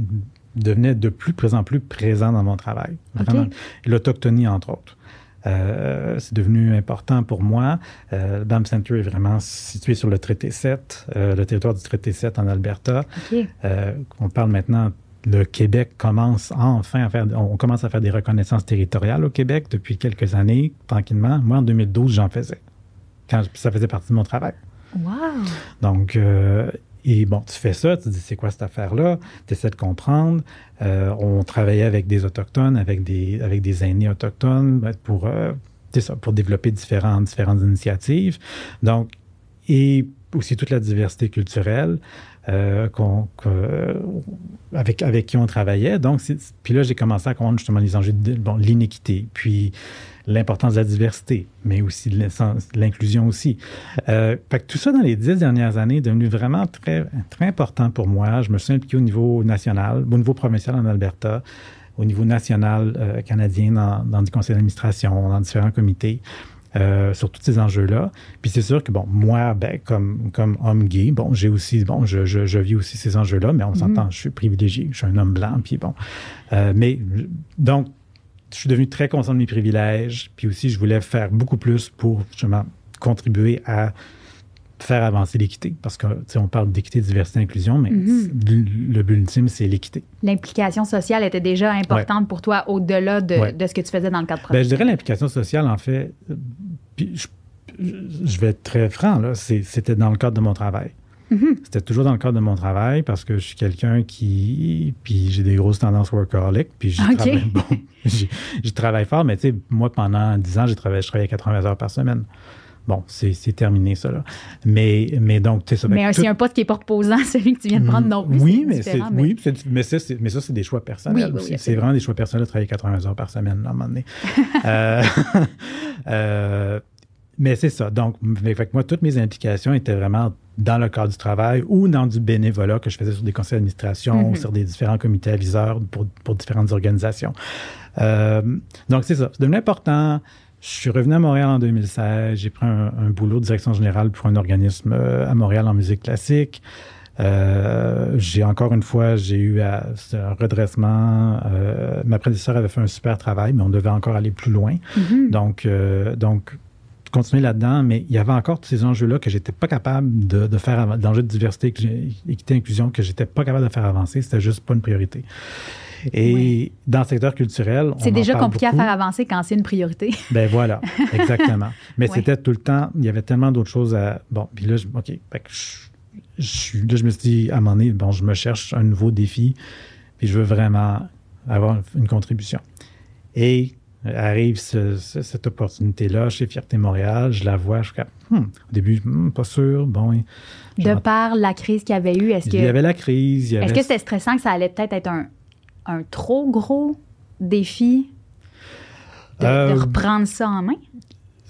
devenaient de plus, en plus présents dans mon travail. L'autochtonie, entre autres. Euh, c'est devenu important pour moi. Euh, BAM Center est vraiment situé sur le traité 7, euh, le territoire du traité 7 en Alberta. on parle maintenant le Québec commence enfin à faire, on commence à faire des reconnaissances territoriales au Québec depuis quelques années, tranquillement. Moi, en 2012, j'en faisais. Quand ça faisait partie de mon travail. Wow! Donc, et bon, tu fais ça, tu dis c'est quoi cette affaire-là, tu essaies de comprendre. Euh, on travaillait avec des Autochtones, avec des, avec des aînés autochtones ben, pour, euh, ça, pour développer différentes, différentes initiatives. Donc, et aussi toute la diversité culturelle euh, avec, avec qui on travaillait. Donc, puis là, j'ai commencé à comprendre justement les enjeux de bon, l'inéquité, puis l'importance de la diversité, mais aussi l'inclusion aussi. Euh, fait que tout ça dans les dix dernières années est devenu vraiment très, très important pour moi. Je me suis impliqué au niveau national, au niveau provincial en Alberta, au niveau national euh, canadien dans, dans des conseils d'administration, dans différents comités. Euh, sur tous ces enjeux-là. Puis c'est sûr que, bon, moi, ben, comme, comme homme gay, bon, j'ai aussi, bon, je, je, je, vis aussi ces enjeux-là, mais on s'entend, mhm. je suis privilégié, je suis un homme blanc, puis bon. Euh, mais, donc, je suis devenu très conscient de mes privilèges, puis aussi, je voulais faire beaucoup plus pour, justement, contribuer à faire avancer l'équité. Parce que, on parle d'équité, diversité, inclusion, mais mhm. le but ultime, c'est l'équité. L'implication sociale était déjà importante pour toi au-delà de, de, ce que tu faisais dans le cadre professionnel. Je dirais l'implication sociale, en fait, puis je, je, vais être très franc, là, c'était dans le cadre de mon travail. Mhm. C'était toujours dans le cadre de mon travail parce que je suis quelqu'un qui. Puis j'ai des grosses tendances workaholic. Puis j'y travaille, bon, travaille fort, mais tu sais, moi, pendant 10 ans, j'ai travaillé, je travaillais 80 heures par semaine. Bon, c'est terminé, ça. Là. Mais, mais donc, tu sais, ça. Mais c'est un poste qui n'est pas reposant, celui que tu viens de prendre non plus. Oui, mais, c'est, mais... Oui, mais, ça, c'est des choix personnels aussi. c'est vraiment des choix personnels de travailler 80 heures par semaine, à un moment donné. euh, euh, mais c'est ça. Donc, fait moi, toutes mes implications étaient vraiment dans le cadre du travail ou dans du bénévolat que je faisais sur des conseils d'administration, ou mm-hmm. sur des différents comités aviseurs pour, pour différentes organisations. Euh, donc, c'est ça. C'est devenu important. Je suis revenu à Montréal en 2016. J'ai pris un, boulot de direction générale pour un organisme euh, à Montréal en musique classique. Euh, j'ai encore une fois, j'ai eu un redressement. Euh, ma prédécesseur avait fait un super travail, mais on devait encore aller plus loin. Mm-hmm. Donc, donc continuer là-dedans, mais il y avait encore tous ces enjeux-là que j'étais pas capable de, de faire, d'enjeux de diversité, équité, inclusion, que j'étais pas capable de faire avancer. C'était juste pas une priorité. Et dans le secteur culturel, c'est déjà compliqué à faire avancer quand c'est une priorité. ben voilà, exactement. Mais c'était tout le temps, il y avait tellement d'autres choses à. Bon, puis là, je, OK, je, là, je me suis dit, à un moment donné, bon, je me cherche un nouveau défi, puis je veux vraiment avoir une contribution. Et arrive cette opportunité-là chez Fierté Montréal, je la vois, je suis hmm, au début, hmm, pas sûr, bon. De par la crise qu'il y avait eu, est-ce que... Il y avait la crise. Est-ce que c'était stressant que ça allait peut-être être un un trop gros défi de, euh, reprendre ça en main?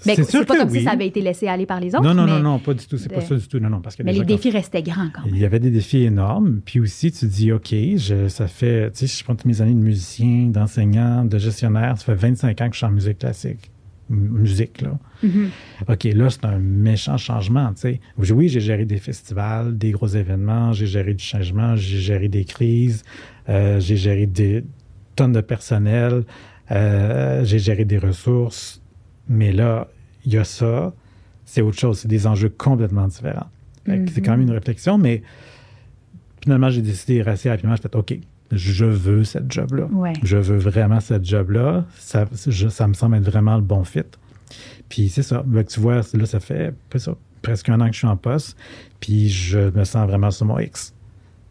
Mais c'est pas comme si ça avait été laissé aller par les autres. Non, non, non, non, pas du tout. C'est pas ça du tout. Non, non, parce que mais les défis restaient grands quand même. Il y avait des défis énormes. Puis aussi, tu dis, OK, je, ça fait, tu sais, je prends toutes mes années de musicien, d'enseignant, de gestionnaire, ça fait 25 ans que je suis en musique classique. musique. Là. Mm-hmm. OK, là, c'est un méchant changement. sais. Oui, j'ai géré des festivals, des gros événements, j'ai géré du changement, j'ai géré des crises, euh, j'ai géré des tonnes de personnel, euh, j'ai géré des ressources. Mais là, il y a ça, c'est autre chose, c'est des enjeux complètement différents. C'est quand même une réflexion, mais finalement, j'ai décidé assez rapidement, je fait OK, je veux cette job-là. Je veux vraiment cette job-là. Ça, ça me semble être vraiment le bon fit. Puis c'est ça. tu vois, là, ça fait presque un an que je suis en poste. Puis je me sens vraiment sur mon X.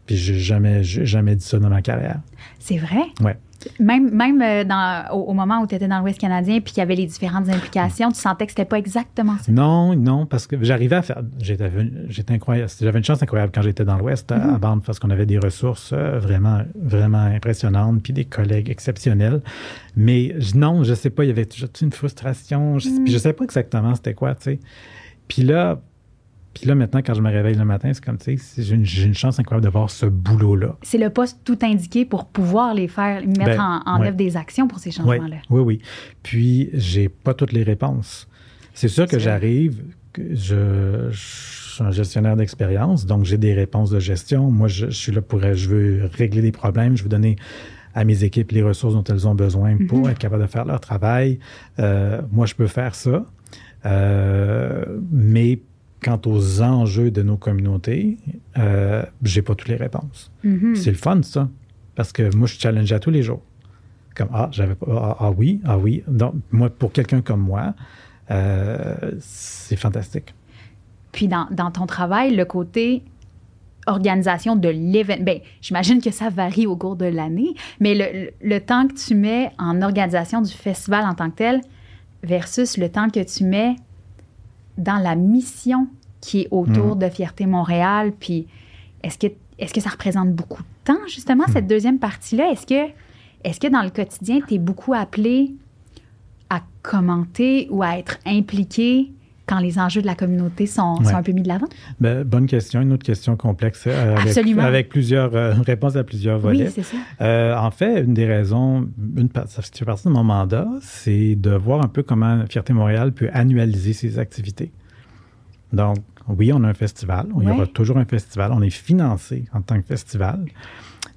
Puis j'ai jamais, jamais dit ça dans ma carrière. C'est vrai? Ouais. Même, même euh, dans, au, moment où tu étais dans l'Ouest canadien puis qu'il y avait les différentes implications, tu sentais que c'était pas exactement ça? Non, non, parce que j'arrivais à faire. J'étais, j'étais incroyable. J'avais une chance incroyable quand j'étais dans l'Ouest à, mm-hmm. Bande parce qu'on avait des ressources euh, vraiment, vraiment impressionnantes puis des collègues exceptionnels. Mais non, je sais pas, il y avait toujours une frustration. Je, ne je sais pas exactement c'était quoi, tu sais. Puis là, puis là, maintenant, quand je me réveille le matin, c'est comme, tu sais, j'ai une, chance incroyable d'avoir ce boulot-là. C'est le poste tout indiqué pour pouvoir les faire, mettre ben, en, œuvre des actions pour ces changements-là. Oui, oui, Puis, j'ai pas toutes les réponses. C'est sûr que j'arrive, je, suis un gestionnaire d'expérience, donc j'ai des réponses de gestion. Moi, je, suis là pour, je veux régler des problèmes, je veux donner à mes équipes les ressources dont elles ont besoin pour mhm. être capable de faire leur travail. Euh, moi, je peux faire ça. Euh, mais quant aux enjeux de nos communautés, euh, j'ai pas toutes les réponses. Mm-hmm. C'est le fun, ça. Parce que moi, je challenge à tous les jours. Comme, ah, j'avais pas, ah, ah, oui, ah oui. Donc, moi, pour quelqu'un comme moi, euh, c'est fantastique. Puis, dans, dans, ton travail, le côté organisation de l'événement, ben, j'imagine que ça varie au cours de l'année, mais le, le, temps que tu mets en organisation du festival en tant que tel versus le temps que tu mets dans la mission qui est autour mm. de Fierté Montréal, puis est-ce que, est que ça représente beaucoup de temps, justement, cette mm. deuxième partie-là? Est-ce que, est que dans le quotidien, tu es beaucoup appelé à commenter ou à être impliqué quand les enjeux de la communauté sont, un peu mis de l'avant? Ben, bonne question. Une autre question complexe euh, avec, plusieurs euh, réponses à plusieurs volets. Oui, c'est ça. Euh, en fait, une des raisons, une, ça fait partie de mon mandat, c'est de voir un peu comment Fierté Montréal peut annualiser ses activités. Donc, oui, on a un festival. Il y aura toujours un festival. On est financé en tant que festival.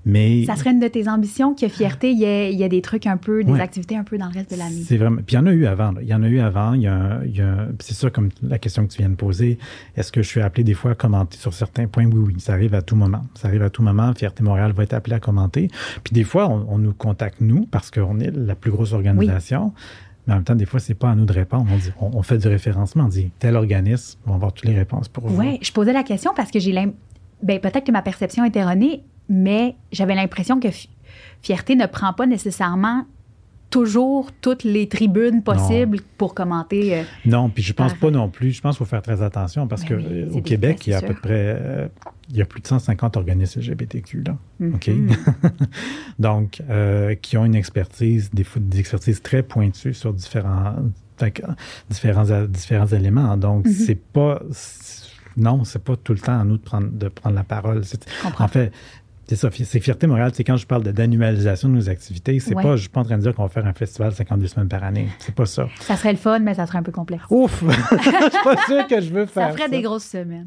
Mais, ça serait une de tes ambitions que Fierté, il y, a, des trucs un peu, des activités un peu dans le reste de l'année. C'est vraiment. Puis il y en a eu avant. Il y en a eu avant. Il y a, c'est ça, comme la question que tu viens de poser. Est-ce que je suis appelé des fois à commenter sur certains points? Oui, oui. Ça arrive à tout moment. Ça arrive à tout moment. Fierté Montréal va être appelé à commenter. Puis des fois, on, nous contacte, nous, parce qu'on est la plus grosse organisation. Mais en même temps, des fois, c'est pas à nous de répondre. On, dit, on, fait du référencement. On dit tel organisme, on va avoir toutes les réponses pour vous. Oui, je posais la question parce que j'ai l'impression. Ben, peut-être que ma perception est erronée, mais j'avais l'impression que Fierté ne prend pas nécessairement toujours toutes les tribunes possibles pour commenter. Euh, non, puis je pense pas non plus. Je pense qu'il faut faire très attention parce qu'au ben que au Québec, il y a à peu près euh, il y a plus de 150 organismes LGBTQ là. Mm-hmm. OK? Donc, euh, qui ont une expertise, des, des expertises très pointues sur différents différents, différents éléments. Donc, mm-hmm. c'est pas non, c'est pas tout le temps à nous de prendre, de prendre la parole. En fait, c'est ça, c'est Fierté Montréal. C'est quand je parle d'annualisation de nos activités, c'est pas, je suis pas en train de dire qu'on va faire un festival 52 semaines par année. C'est pas ça. Ça serait le fun, mais ça serait un peu complexe. Ouf! je suis pas sûr que je veux faire ça. ferait des grosses semaines.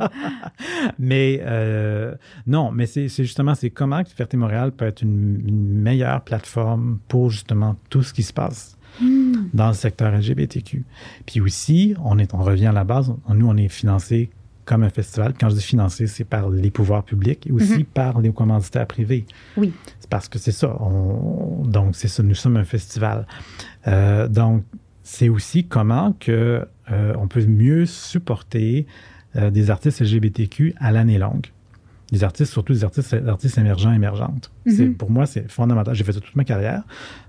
mais euh, non, mais c'est justement, c'est comment Fierté Montréal peut être une, meilleure plateforme pour justement tout ce qui se passe. Hmm. dans le secteur LGBTQ. Puis aussi, on, est, on revient à la base, nous, on est financé comme un festival. Quand je dis financé, c'est par les pouvoirs publics et aussi mhm. par les commanditaires privés. Oui. C'est parce que c'est ça. donc, c'est ça. Nous sommes un festival. Euh, donc, c'est aussi comment que euh, on peut mieux supporter euh, des artistes LGBTQ à l'année longue. Des artistes, surtout des artistes, artistes émergents, émergentes. C'est mhm. Pour moi, c'est fondamental. J'ai fait ça toute ma carrière.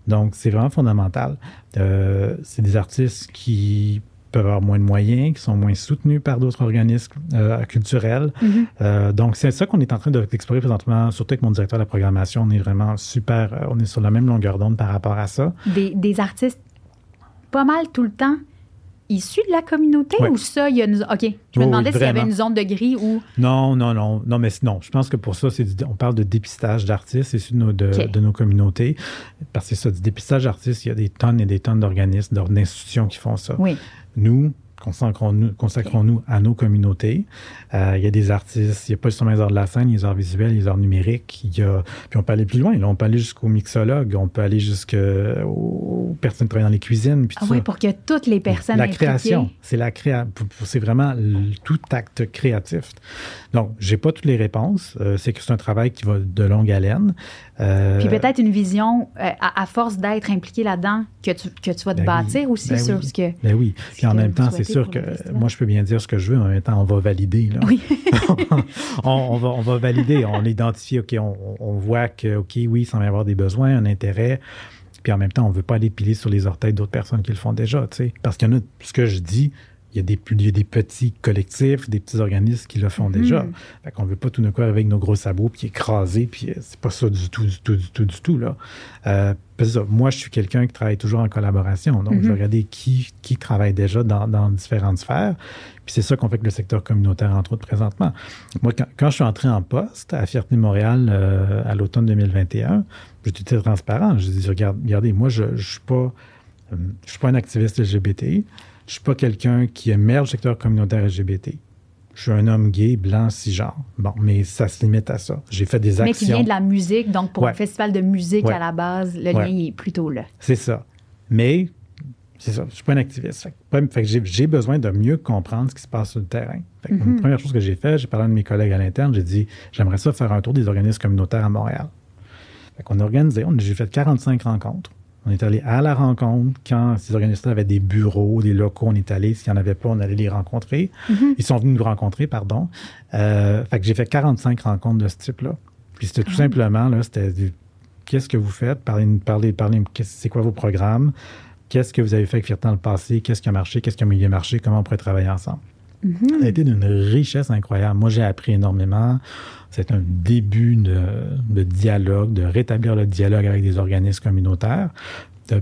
Donc, c'est vraiment fondamental. c'est des artistes qui peuvent avoir moins de moyens, qui sont moins soutenus par d'autres organismes euh, culturels. Mm-hmm. Euh, donc, c'est ça qu'on est en train d'explorer présentement, surtout avec mon directeur de la programmation. On est vraiment super, euh, on est sur la même longueur d'onde par rapport à ça. Des, des, artistes, pas mal tout le temps, issus de la communauté ou ça, il y a une... OK, je me demandais s'il y avait une zone de gris ou... Non, non, non. Non, mais non, je pense que pour ça, c'est on parle de dépistage d'artistes issus de nos, de, nos communautés. Parce que ça, du dépistage d'artistes, il y a des tonnes et des tonnes d'organismes, d'institutions qui font ça. Oui. Nous, consacrons-nous consacrons à nos communautés. Euh, il y a des artistes, il n'y a pas seulement les arts de la scène, les arts visuels, les arts numériques. Il y a, puis on peut aller plus loin. Là, on peut aller jusqu'aux mixologues, on peut aller jusqu'aux personnes qui travaillent dans les cuisines. Puis ah oui, pour que toutes les personnes La création, c'est la créa c'est vraiment tout acte créatif. Donc, j'ai pas toutes les réponses. Euh, c'est que c'est un travail qui va de longue haleine. Euh, puis peut-être une vision, à, force d'être impliqué là-dedans, que tu, que tu vas te ben bâtir aussi ben sur ce que... Ben oui. Puis en même temps, c'est sûr que moi, je peux bien dire ce que je veux, mais en même temps, on va valider. Là. Oui. on, va, on va valider. On identifie, OK, on, on voit que, OK, oui, ça va y avoir des besoins, un intérêt. Puis en même temps, on ne veut pas aller piler sur les orteils d'autres personnes qui le font déjà, tu sais. Parce qu'il y en a, ce que je dis, il y, a des, des petits collectifs, des petits organismes qui le font mhm. déjà. Fait qu'on veut pas tout d'un coup avec nos gros sabots puis écraser, puis euh, c'est pas ça du tout, du tout, du tout, du tout, là. Euh, moi, je suis quelqu'un qui travaille toujours en collaboration. Donc, je vais mhm. regarder qui, qui travaille déjà dans, dans différentes sphères. Puis c'est ça qu'on fait avec le secteur communautaire, entre autres, présentement. Moi, quand, je suis entré en poste à Fierté Montréal euh, à l'automne 2021, j'étais transparent. Je dis, regarde, regardez, moi, je ne je suis pas... je suis pas un activiste LGBT. Je suis pas quelqu'un qui émerge le secteur communautaire LGBT. Je suis un homme gay, blanc, cisgenre. Bon, mais ça se limite à ça. J'ai fait des actions. Mais qui vient de la musique, donc pour un festival de musique à la base, le lien est plutôt là. C'est ça. Mais, c'est ça, je suis pas un activiste. Fait, j'ai besoin de mieux comprendre ce qui se passe sur le terrain. La mhm. première chose que j'ai fait, j'ai parlé à de mes collègues à l'interne, j'ai dit, j'aimerais ça faire un tour des organismes communautaires à Montréal. Fait qu'on a organisé, j'ai fait 45 rencontres. On est allé à la rencontre quand ces organisateurs avaient des bureaux, des locaux, on est allé. S'il n'y en avait pas, on allait les rencontrer. Mm-hmm. Ils sont venus nous rencontrer, pardon. Euh, fait que j'ai fait 45 rencontres de ce type-là. Puis c'était tout ah. simplement, là, c'était qu'est-ce que vous faites? Parlez, parlez, parlez, c'est quoi vos programmes? Qu'est-ce que vous avez fait avec Fierté dans le passé? Qu'est-ce qui a marché? Qu'est-ce qui a mieux marché? Comment on pourrait travailler ensemble? Ça a été d'une richesse incroyable. Moi, j'ai appris énormément. C'est un début de, dialogue, de rétablir le dialogue avec des organismes communautaires.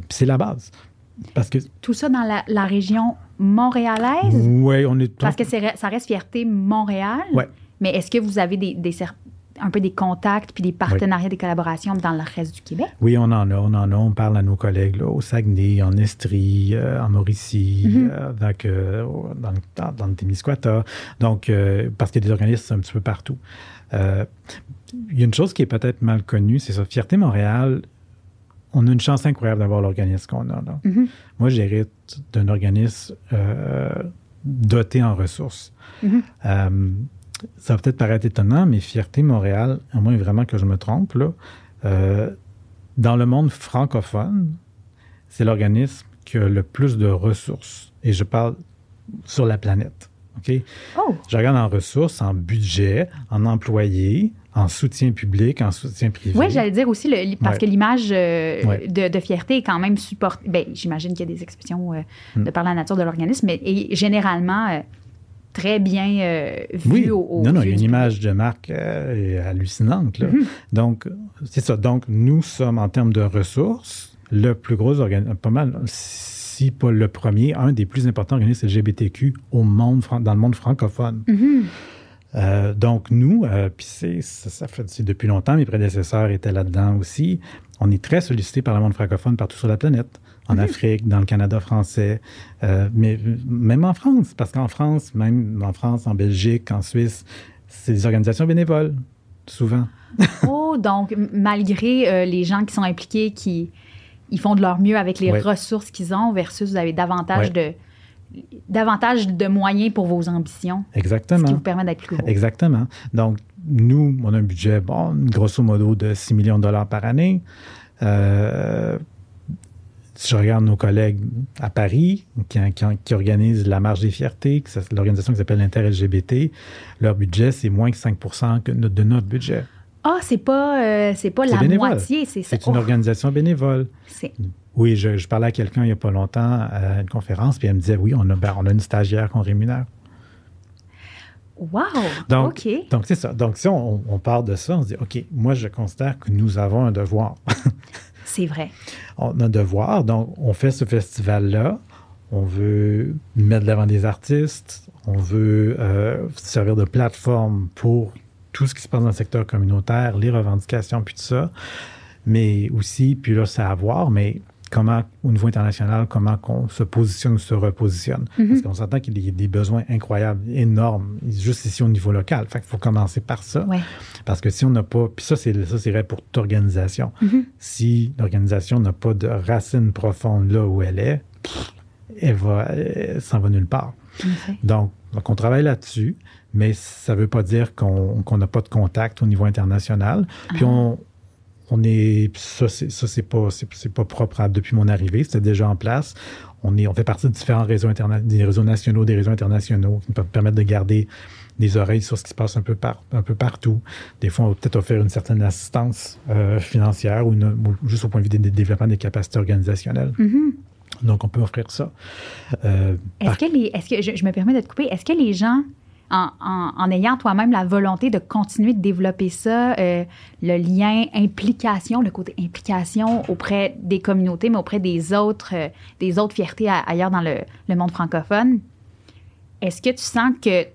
C'est la base. Parce que, Tout ça dans la, région montréalaise? Oui, on est... Parce que ça reste fierté Montréal. Oui. Mais est-ce que vous avez des, un peu des contacts puis des partenariats, des collaborations dans le reste du Québec? Oui, on en a, on en a. On parle à nos collègues là, au Saguenay, en Estrie, euh, en Mauricie, mm-hmm. euh, euh, dans, le, dans, le Témiscouata. Donc, parce qu'il y a des organismes un petit peu partout. Il y a une chose qui est peut-être mal connue, c'est ça. Fierté Montréal, on a une chance incroyable d'avoir l'organisme qu'on a. Là. Mm-hmm. Moi, j'hérite d'un organisme doté en ressources. Mm-hmm. Ça va peut-être paraître étonnant, mais Fierté Montréal, à moins vraiment que je me trompe, là, dans le monde francophone, c'est l'organisme qui a le plus de ressources. Et je parle sur la planète. Oh. Je regarde en ressources, en budget, en employés, en soutien public, en soutien privé. Oui, j'allais dire aussi, parce que l'image euh, de, fierté est quand même supportée. Ben, J'imagine qu'il y a des expressions euh, hmm. de par la nature de l'organisme, mais généralement euh, très bien vue oui. au, Non, non, il y a une image de marque hallucinante. Mm-hmm. Donc, c'est ça. Donc, nous sommes, en termes de ressources, le plus gros organisme, pas mal pas le premier, un des plus importants organismes LGBTQ au monde, dans le monde francophone. Mm-hmm. Euh, donc, nous, euh, puis ça, fait depuis longtemps, mes prédécesseurs étaient là-dedans aussi. On est très sollicités par le monde francophone partout sur la planète, en mm-hmm. Afrique, dans le Canada français, euh, mais même en France, parce qu'en France, même en France, en Belgique, en Suisse, c'est des organisations bénévoles, souvent. oh, donc malgré les gens qui sont impliqués, qui, ils font de leur mieux avec les ressources qu'ils ont versus vous avez davantage de davantage de moyens pour vos ambitions. Exactement. Ce qui vous permet d'être plus gros. Exactement. Donc, nous, on a un budget, bon, grosso modo, de 6 millions de dollars par année. Euh, si je regarde nos collègues à Paris, qui, qui, organisent la marche des fiertés, l'organisation qui s'appelle l'Inter-LGBT, leur budget, c'est moins que 5% de notre budget. Ah, c'est pas, euh, c'est pas la moitié, c'est C'est une organisation bénévole. Oui, je, parlais à quelqu'un il n'y a pas longtemps à une conférence, puis elle me disait oui, on a, ben, on a une stagiaire qu'on rémunère. Wow! Donc, OK. Donc, c'est ça. Donc, si on, on, part de ça, on se dit OK, moi, je considère que nous avons un devoir. c'est vrai. On a un devoir. Donc, on fait ce festival-là. on veut mettre de l'avant des artistes, on veut euh, servir de plateforme pour tout ce qui se passe dans le secteur communautaire, les revendications, puis tout ça. Mais aussi, puis là, c'est à mais comment, au niveau international, comment qu'on se positionne ou se repositionne. Mm-hmm. Parce qu'on s'entend qu'il y a des besoins incroyables, énormes, juste ici au niveau local. Fait qu'il faut commencer par ça. Parce que si on n'a pas, puis ça, c'est ça, c'est vrai pour toute organisation. Mm-hmm. Si l'organisation n'a pas de racine profonde là où elle est, elle va, s'en va nulle part. Donc, donc, on travaille là-dessus, mais ça ne veut pas dire qu'on n'a pas de contact au niveau international. Puis ah. on, on est ça c'est ça c'est pas c'est pas propre depuis mon arrivée c'était déjà en place on est on fait partie de différents réseaux des réseaux nationaux des réseaux internationaux qui nous permettent de garder des oreilles sur ce qui se passe un peu par, un peu partout des fois on va peut-être offrir une certaine assistance euh, financière ou, juste au point de vue des, développement des capacités organisationnelles mm-hmm. Donc, on peut offrir ça. Euh, est-ce que, les, est-ce que je, je, me permets de te couper, est-ce que les gens en, ayant toi-même la volonté de continuer de développer ça, euh, le lien implication, le côté implication auprès des communautés, mais auprès des autres, euh, des autres fiertés ailleurs dans le, monde francophone. Est-ce que tu sens que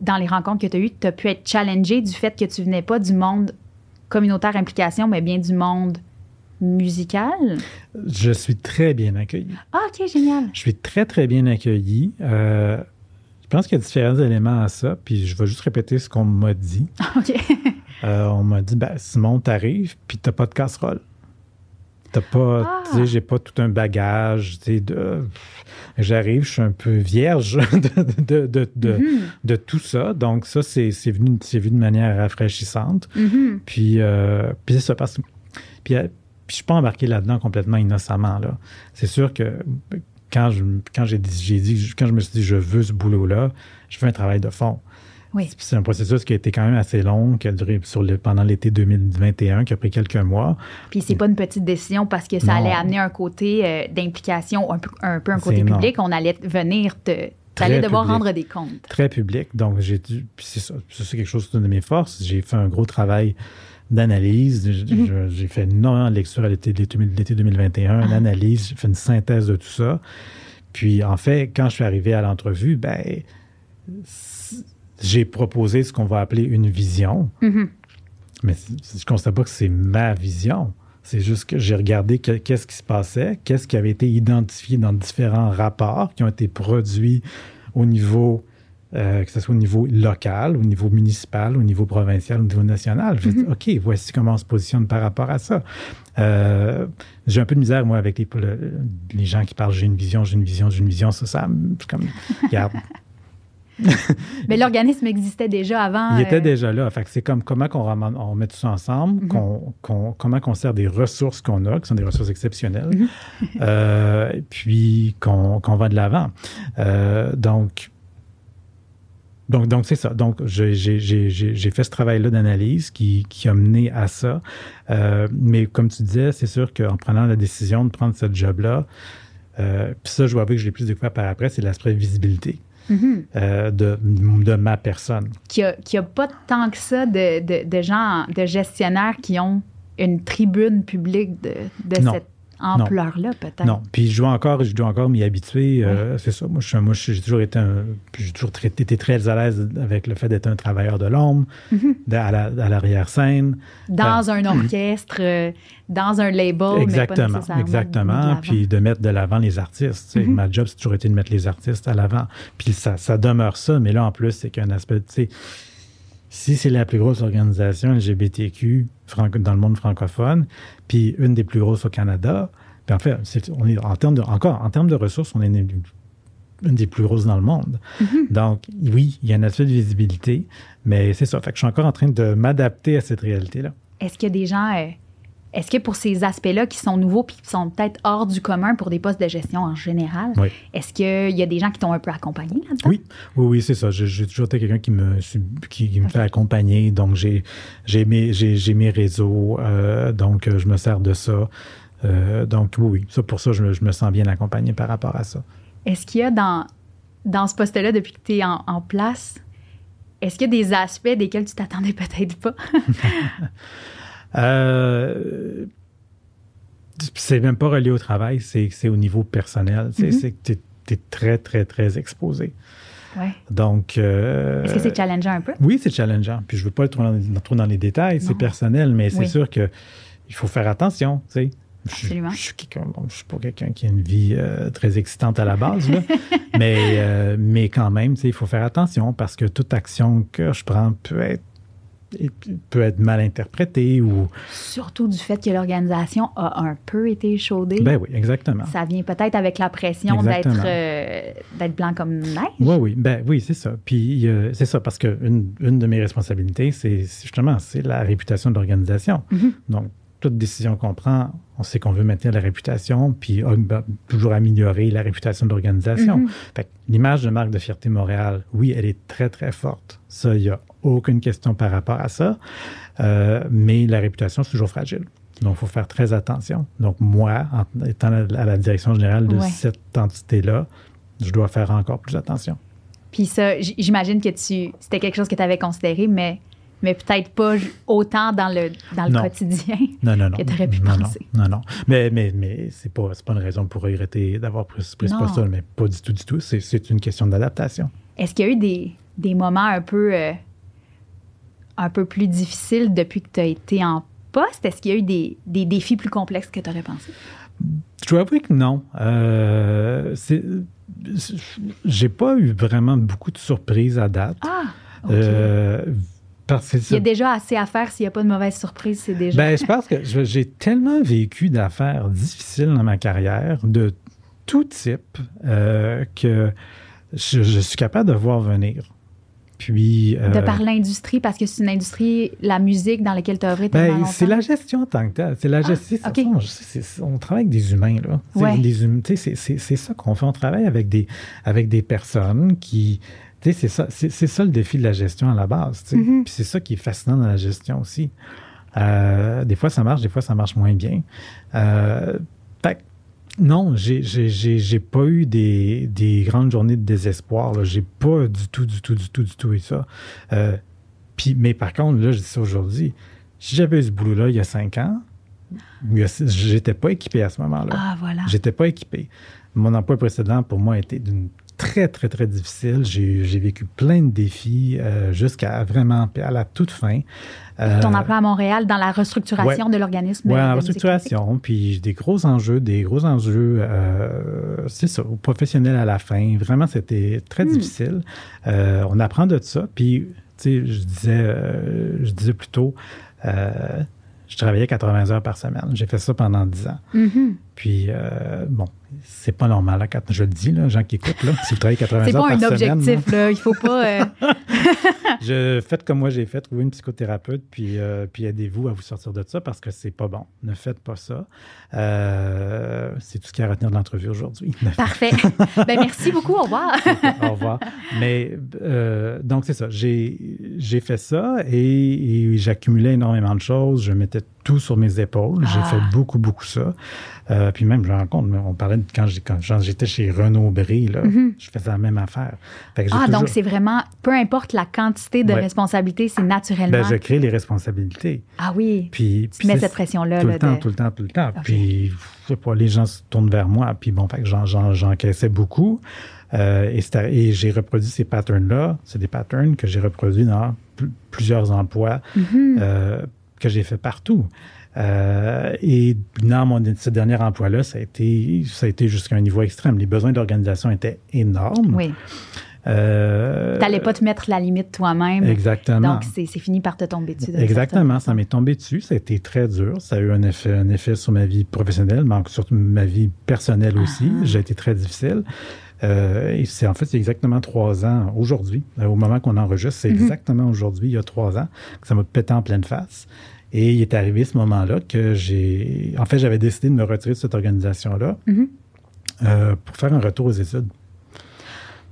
dans les rencontres que tu as eues, tu as pu être challengé du fait que tu venais pas du monde communautaire implication, mais bien du monde musical? Je suis très bien accueilli. Ah, OK, génial. Je suis très, très bien accueilli. Euh, je pense qu'il y a différents éléments à ça, puis je vais juste répéter ce qu'on m'a dit. OK. Euh, on m'a dit, ben, Simon, t'arrives, puis t'as pas de casserole. T'as pas, ah. tu sais, j'ai pas tout un bagage, tu sais, de... J'arrive, je suis un peu vierge de, de, de, de, mm-hmm. tout ça. Donc, ça, c'est venu, vu de manière rafraîchissante. Mm-hmm. Puis, euh, puis ça, que... Puis, euh, puis je suis pas embarqué là-dedans complètement innocemment. Là. C'est sûr que quand je, quand j'ai dit, quand je me suis dit je veux ce boulot-là, je veux un travail de fond. Oui. C'est un processus qui a été quand même assez long, qui a duré sur le, pendant l'été 2021, qui a pris quelques mois. Puis c'est pas une petite décision parce que ça allait amener un côté euh, d'implication, un peu, un peu un côté public. On allait venir te, allais devoir rendre des comptes. Très public. Donc, j'ai dû. c'est. C'est quelque chose de mes forces. J'ai fait un gros travail d'analyse. Mhm. J'ai fait énormément de lecture à l'été 2021, une analyse, j'ai fait une synthèse de tout ça. Puis, en fait, quand je suis arrivé à l'entrevue, ben, j'ai proposé ce qu'on va appeler une vision. Mhm. Mais je ne constate pas que c'est ma vision. C'est juste que j'ai regardé qu'est-ce qui se passait, qu'est-ce qui avait été identifié dans différents rapports qui ont été produits au niveau euh, que ce soit au niveau local, au niveau municipal, au niveau provincial, au niveau national. Je dis, mm-hmm. OK, voici comment on se positionne par rapport à ça. Euh, j'ai un peu de misère, moi, avec les, les gens qui parlent j'ai une vision, j'ai une vision, j'ai une vision. Ça, ça, comme, regarde. Mais l'organisme existait déjà avant. Il était euh, déjà là. Fait c'est comme comment qu'on on met tout ça ensemble, mm-hmm. qu'on, comment on sert des ressources qu'on a, qui sont des ressources exceptionnelles, mm-hmm. et puis qu'on, qu'on va de l'avant. donc, donc, donc c'est ça. Donc, j'ai fait ce travail-là d'analyse qui, qui, a mené à ça. Euh, mais comme tu disais, c'est sûr qu'en prenant la décision de prendre ce job-là, euh, puis ça, je vois que je l'ai plus découvert par après, c'est l'aspect visibilité. Mm-hmm. euh, de, de, ma personne. Qui a, qui a pas tant que ça de, de, de gens, de gestionnaires qui ont une tribune publique de, de cette ampleur-là, peut-être. Non. Puis je dois encore, je dois encore m'y habituer. Euh, c'est ça. Moi, je, moi, j'ai toujours été un, j'ai toujours été très à l'aise avec le fait d'être un travailleur de l'ombre, mm-hmm. à l'arrière-scène. dans euh, un orchestre, euh, dans un label. Exactement. exactement. puis de mettre de l'avant les artistes. Mm-hmm. Ma job, c'est toujours été de mettre les artistes à l'avant. Puis ça, ça demeure ça. Mais là, en plus, c'est qu'un aspect, tu sais, si c'est la plus grosse organisation LGBTQ dans le monde francophone, puis une des plus grosses au Canada, puis en fait, on est en termes de, encore, en termes de ressources, on est une, des plus grosses dans le monde. Mm-hmm. Donc, oui, il y a un aspect de visibilité, mais c'est ça. Fait que je suis encore en train de m'adapter à cette réalité-là. Est-ce qu'il y a des gens euh, est-ce que pour ces aspects-là qui sont nouveaux puis qui sont peut-être hors du commun pour des postes de gestion en général, est-ce qu'il y a des gens qui t'ont un peu accompagné là-dedans? Oui, oui, oui c'est ça. J'ai toujours été quelqu'un qui me, qui, me fait accompagner. Donc, j'ai mes, mes réseaux. Euh, donc, je me sers de ça. Euh, donc, oui, oui. Ça, pour ça, je me, sens bien accompagné par rapport à ça. Est-ce qu'il y a dans, dans ce poste-là, depuis que tu es en, en place, est-ce qu'il y a des aspects desquels tu t'attendais peut-être pas? Euh, c'est même pas relié au travail, c'est au niveau personnel. C'est mm-hmm. que tu es, très, très, très exposé. Ouais. Donc. Euh, Est-ce que c'est challengeant un peu? Oui, c'est challengeant. Puis je veux pas être trop dans, dans les détails, c'est personnel, mais c'est sûr que il faut faire attention, tu sais. Absolument. Je, je, je, suis pas quelqu'un qui a une vie euh, très excitante à la base, mais, euh, mais quand même, il faut faire attention parce que toute action que je prends peut être peut être mal interprétée ou... Surtout du fait que l'organisation a un peu été chaudée. Ben oui, exactement. Ça vient peut-être avec la pression d'être euh, blanc comme neige. Oui, oui, ben oui, c'est ça. Puis c'est ça, parce qu'une une de mes responsabilités, c'est justement, c'est la réputation de l'organisation. Mm-hmm. Donc, toute décision qu'on prend, on sait qu'on veut maintenir la réputation, puis ben, toujours améliorer la réputation de l'organisation. Mm-hmm. L'image de marque de Fierté Montréal, oui, elle est très, très forte. Ça, il n'y a aucune question par rapport à ça. Euh, mais la réputation, c'est toujours fragile. Donc, il faut faire très attention. Donc, moi, en étant à la direction générale de cette entité-là, je dois faire encore plus attention. Puis ça, j'imagine que tu, c'était quelque chose que tu avais considéré, mais mais peut-être pas autant dans le, dans le quotidien non, non, non. que tu aurais pu non, penser. Non, non, Mais, mais, mais c'est pas, pas une raison pour regretter d'avoir pris, pris ce poste mais pas du tout, du tout. C'est une question d'adaptation. Est-ce qu'il y a eu des, des moments un peu, euh, un peu plus difficiles depuis que tu as été en poste? Est-ce qu'il y a eu des, des défis plus complexes que tu aurais pensé? Je dois avouer que non. Euh, J'ai pas eu vraiment beaucoup de surprises à date. Ah! Euh, il y a déjà assez à faire s'il n'y a pas de mauvaise surprise, c'est déjà. Ben, je pense que j'ai tellement vécu d'affaires difficiles dans ma carrière, de tout type, euh, que je, suis capable de voir venir. Puis, euh, de par l'industrie, parce que c'est une industrie, la musique dans laquelle tu as œuvré ben, C'est la gestion en tant que telle. C'est la ah, gestion. on travaille avec des humains. Là. C'est ça qu'on fait. On travaille avec des, avec des personnes qui, c'est ça, c'est, ça le défi de la gestion à la base. Mm-hmm. Puis c'est ça qui est fascinant dans la gestion aussi. Euh, des fois, ça marche, des fois, ça marche moins bien. Euh, non, j'ai, pas eu des, grandes journées de désespoir. J'ai pas du tout, du tout, du tout, du tout eu ça. Euh, puis, mais par contre, là, je dis ça aujourd'hui. Si j'avais eu ce boulot-là il y a cinq ans, j'étais pas équipé à ce moment-là. Ah, voilà. J'étais pas équipé. Mon emploi précédent, pour moi, était d'une très, très, très difficile. J'ai vécu plein de défis euh, jusqu'à vraiment à la toute fin. Euh, Ton emploi à Montréal dans la restructuration de l'organisme. Oui, la restructuration, puis des gros enjeux, des gros enjeux, euh, c'est ça, professionnels à la fin. Vraiment, c'était très hmm. difficile. on apprend de ça, puis, tu sais, je disais, je disais plutôt, je travaillais 80 heures par semaine. J'ai fait ça pendant 10 ans. Mm-hmm. Puis, bon, c'est pas normal, je le dis, là, gens qui écoutent, là, si vous travaillez 80 heures par semaine. C'est pas un objectif, là, il faut pas... Euh, je, faites comme moi j'ai fait, trouvez une psychothérapeute, puis, euh, puis aidez-vous à vous sortir de ça parce que c'est pas bon. Ne faites pas ça. Euh, c'est tout ce qu'il y a à retenir de l'entrevue aujourd'hui. Parfait. ben, merci beaucoup, au revoir. au revoir. Mais, donc, c'est ça. J'ai fait ça et, j'accumulais énormément de choses. Je mettais tout sur mes épaules. J'ai ah. fait beaucoup, beaucoup ça. puis même, je me rends compte, on parlait quand j'étais chez Renaud Bré, là, mm-hmm. je faisais la même affaire. ah, donc c'est vraiment, peu importe la quantité de responsabilités, c'est naturellement. Ben, je crée les responsabilités. Ah oui. Puis, tu mets cette pression-là. Tout, le temps, tout le temps, tout le temps. Puis, je sais pas, les gens se tournent vers moi. Puis bon, fait j'encaissais beaucoup. Euh, et, j'ai reproduit ces patterns-là. C'est des patterns que j'ai reproduits dans plusieurs emplois mm-hmm. euh, que j'ai fait partout. Euh, et dans mon, ce dernier emploi-là, ça a été, ça a été jusqu'à un niveau extrême. Les besoins d'organisation étaient énormes. Oui. Euh, tu n'allais pas te mettre la limite toi-même. Exactement. Donc, c'est fini par te tomber dessus. Exactement. Ça m'est tombé dessus. Ça a été très dur. Ça a eu un effet, un effet sur ma vie professionnelle, mais surtout ma vie personnelle aussi. Ah. J'ai été très difficile. Euh, et c'est en fait, c'est exactement trois ans aujourd'hui, au moment qu'on enregistre, c'est mm-hmm. exactement aujourd'hui, il y a trois ans, que ça m'a pété en pleine face. Et il est arrivé ce moment-là que j'ai. En fait, j'avais décidé de me retirer de cette organisation-là mm-hmm. euh, pour faire un retour aux études.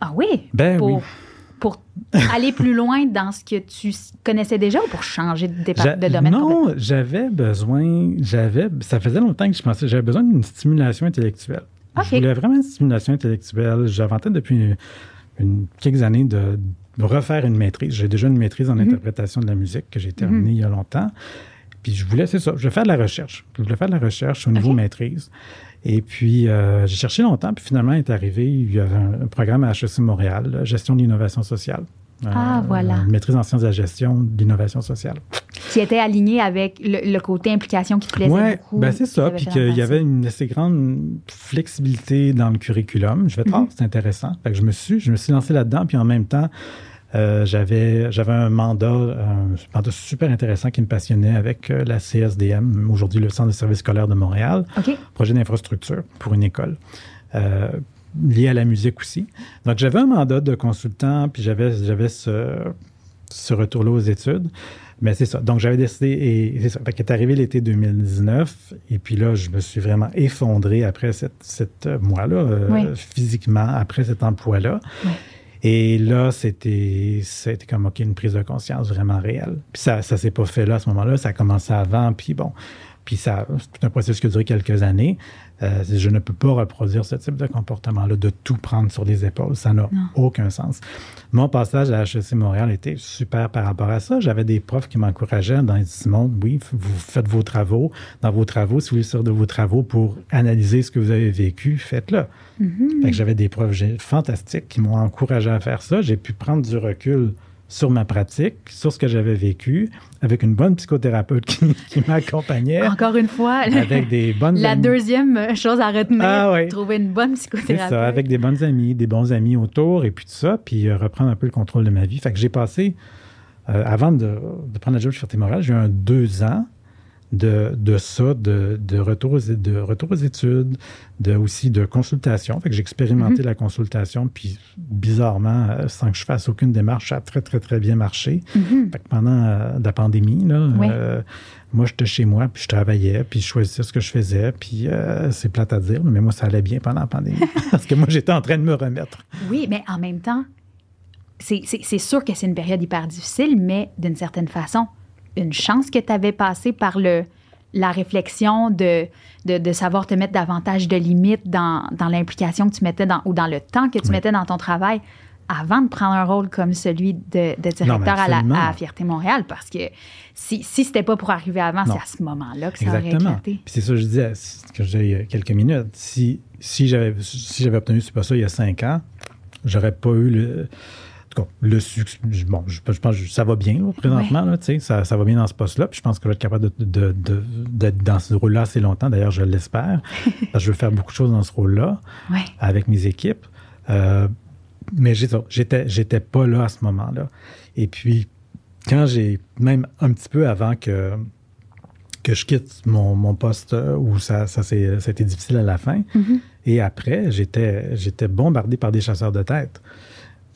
Ah oui? Ben pour, oui. Pour aller plus loin dans ce que tu connaissais déjà ou pour changer de, de domaine? Non, j'avais besoin. j'avais Ça faisait longtemps que je pensais. J'avais besoin d'une stimulation intellectuelle. Je voulais vraiment une stimulation intellectuelle. Tête depuis une, quelques années de refaire une maîtrise. J'ai déjà une maîtrise en mm-hmm. interprétation de la musique que j'ai terminée mm-hmm. il y a longtemps. puis je voulais, c'est ça, je voulais faire de la recherche. Je voulais faire de la recherche au niveau maîtrise. Et puis, euh, j'ai cherché longtemps, puis finalement, est arrivé, il y avait un, programme à HEC Montréal, gestion de l'innovation sociale. Ah, voilà. Une maîtrise en sciences de la gestion de l'innovation sociale. Qui était aligné avec le, côté implication qui te plaisait ouais, beaucoup. Ben c'est ça. Puis qu'il y avait une assez grande flexibilité dans le curriculum. Je vais te mm c'est intéressant. Fait que je me suis, je me suis lancé là-dedans. Puis en même temps, euh, j'avais, j'avais un mandat, un mandat super intéressant qui me passionnait avec euh, la CSDM, aujourd'hui le Centre de services scolaires de Montréal. Projet d'infrastructure pour une école. Euh, lié à la musique aussi. Donc, j'avais un mandat de consultant, puis j'avais, j'avais ce, ce retour-là aux études. Mais c'est ça. Donc, j'avais décidé, et c'est ça. Fait qu'est arrivé l'été 2019, et puis là, je me suis vraiment effondré après cette, cette mois-là, euh, physiquement, après cet emploi-là. Et là, c'était, c'était comme, OK, une prise de conscience vraiment réelle. Puis ça, ça s'est pas fait là à ce moment-là, ça a commencé avant, puis bon. Puis ça, c'est un processus qui a duré quelques années. Euh, je ne peux pas reproduire ce type de comportement-là, de tout prendre sur les épaules. Ça n'a aucun sens. Mon passage à HEC Montréal était super par rapport à ça. J'avais des profs qui m'encourageaient dans les Simon, oui, vous faites vos travaux. Dans vos travaux, si vous voulez sortir de vos travaux pour analyser ce que vous avez vécu, faites-le. Mm-hmm. J'avais des profs fantastiques qui m'ont encouragé à faire ça. J'ai pu prendre du recul sur ma pratique, sur ce que j'avais vécu, avec une bonne psychothérapeute qui, m'accompagnait. Encore une fois, avec des bonnes la deuxième chose à retenir, ah, trouver une bonne psychothérapeute. Ça, avec des bonnes amies, des bons amis autour, et puis tout ça, puis euh, reprendre un peu le contrôle de ma vie. Fait que j'ai passé, euh, avant de, prendre la job de Fierté Morale, j'ai eu un deux ans de, de ça, de, de, retour aux, de retour aux études, de, aussi de consultation. Fait que j'ai expérimenté mhm. la consultation, puis bizarrement, euh, sans que je fasse aucune démarche, ça a très, très, très bien marché. Mhm. Fait que pendant euh, la pandémie, là, euh, moi, j'étais chez moi, puis je travaillais, puis je choisissais ce que je faisais, puis c'est plate à dire, mais moi, ça allait bien pendant la pandémie, parce que moi, j'étais en train de me remettre. Oui, mais en même temps, c'est sûr que c'est une période hyper difficile, mais d'une certaine façon, une chance que tu avais passé par le, la réflexion de, de, savoir te mettre davantage de limites dans, dans l'implication que tu mettais dans, ou dans le temps que tu mettais dans ton travail avant de prendre un rôle comme celui de, directeur à, la, Fierté Montréal, parce que si, si c'était pas pour arriver avant, c'est à ce moment-là que ça Exactement. aurait éclaté. C'est ça que je disais, que j'ai quelques minutes. Si, si j'avais si obtenu ce ça il y a cinq ans, j'aurais pas eu le le succès, bon, je, pense que ça va bien présentement, là, ça, ça va bien dans ce poste-là. Puis je pense que je vais être capable d'être de, de, dans ce rôle-là assez longtemps. D'ailleurs, je l'espère. je veux faire beaucoup de choses dans ce rôle-là avec mes équipes. Euh, mais j'étais, j'étais pas là à ce moment-là. Et puis, quand j'ai, même un petit peu avant que, que je quitte mon, mon poste euh, où ça, ça, c'est, ça a été difficile à la fin, mm-hmm. et après, j'étais, j'étais bombardé par des chasseurs de tête.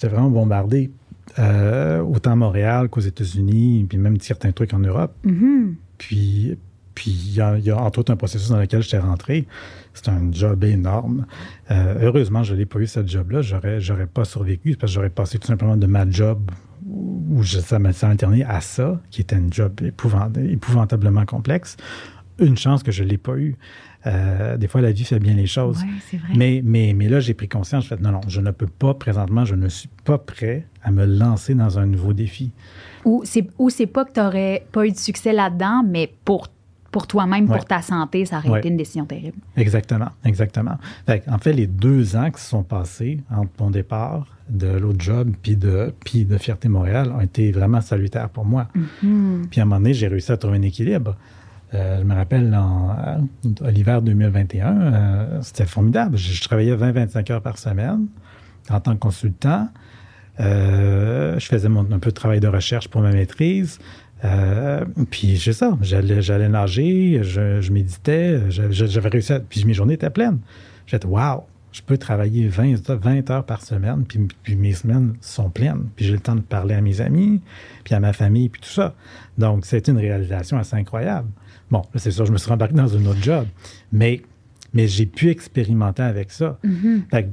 C'était vraiment bombardé. Euh, autant à Montréal qu'aux États-Unis, puis même certains trucs en Europe. Mm-hmm. Puis, puis il y, a, entre autres un processus dans lequel j'étais rentré. C'est un job énorme. Euh, heureusement, je n'ai pas eu ce job-là. J'aurais, j'aurais pas survécu parce que j'aurais passé tout simplement de ma job où je, ça m'a alterné à ça, qui était un job épouvantablement complexe. Une chance que je ne l'ai pas eu. Euh, des fois, la vie fait bien les choses. Mais, mais, mais là, j'ai pris conscience. Je fais, non, non, je ne peux pas, présentement, je ne suis pas prêt à me lancer dans un nouveau défi. Ou c'est, ou c'est pas que tu n'aurais pas eu de succès là-dedans, mais pour pour toi-même, pour ta santé, ça aurait été une décision terrible. Exactement, exactement. en fait, les deux ans qui se sont passés entre mon départ de l'autre job puis de, puis de Fierté Montréal ont été vraiment salutaires pour moi. Mm-hmm. Puis à un moment donné, j'ai réussi à trouver un équilibre. Euh, je me rappelle, en, euh, l'hiver 2021, euh, c'était formidable. Je, travaillais 20-25 heures par semaine en tant que consultant. je faisais un peu de travail de recherche pour ma maîtrise. puis c'est ça, j'allais, j'allais nager, je, méditais, j'avais réussi à... Puis mes journées étaient pleines. J'étais « wow, je peux travailler 20, 20 heures par semaine, puis, puis, mes semaines sont pleines. Puis j'ai le temps de parler à mes amis, puis à ma famille, puis tout ça. Donc, c'est une réalisation assez incroyable. Bon, c'est sûr, je me suis embarqué dans un autre job, mais, mais j'ai pu expérimenter avec ça. Mm-hmm.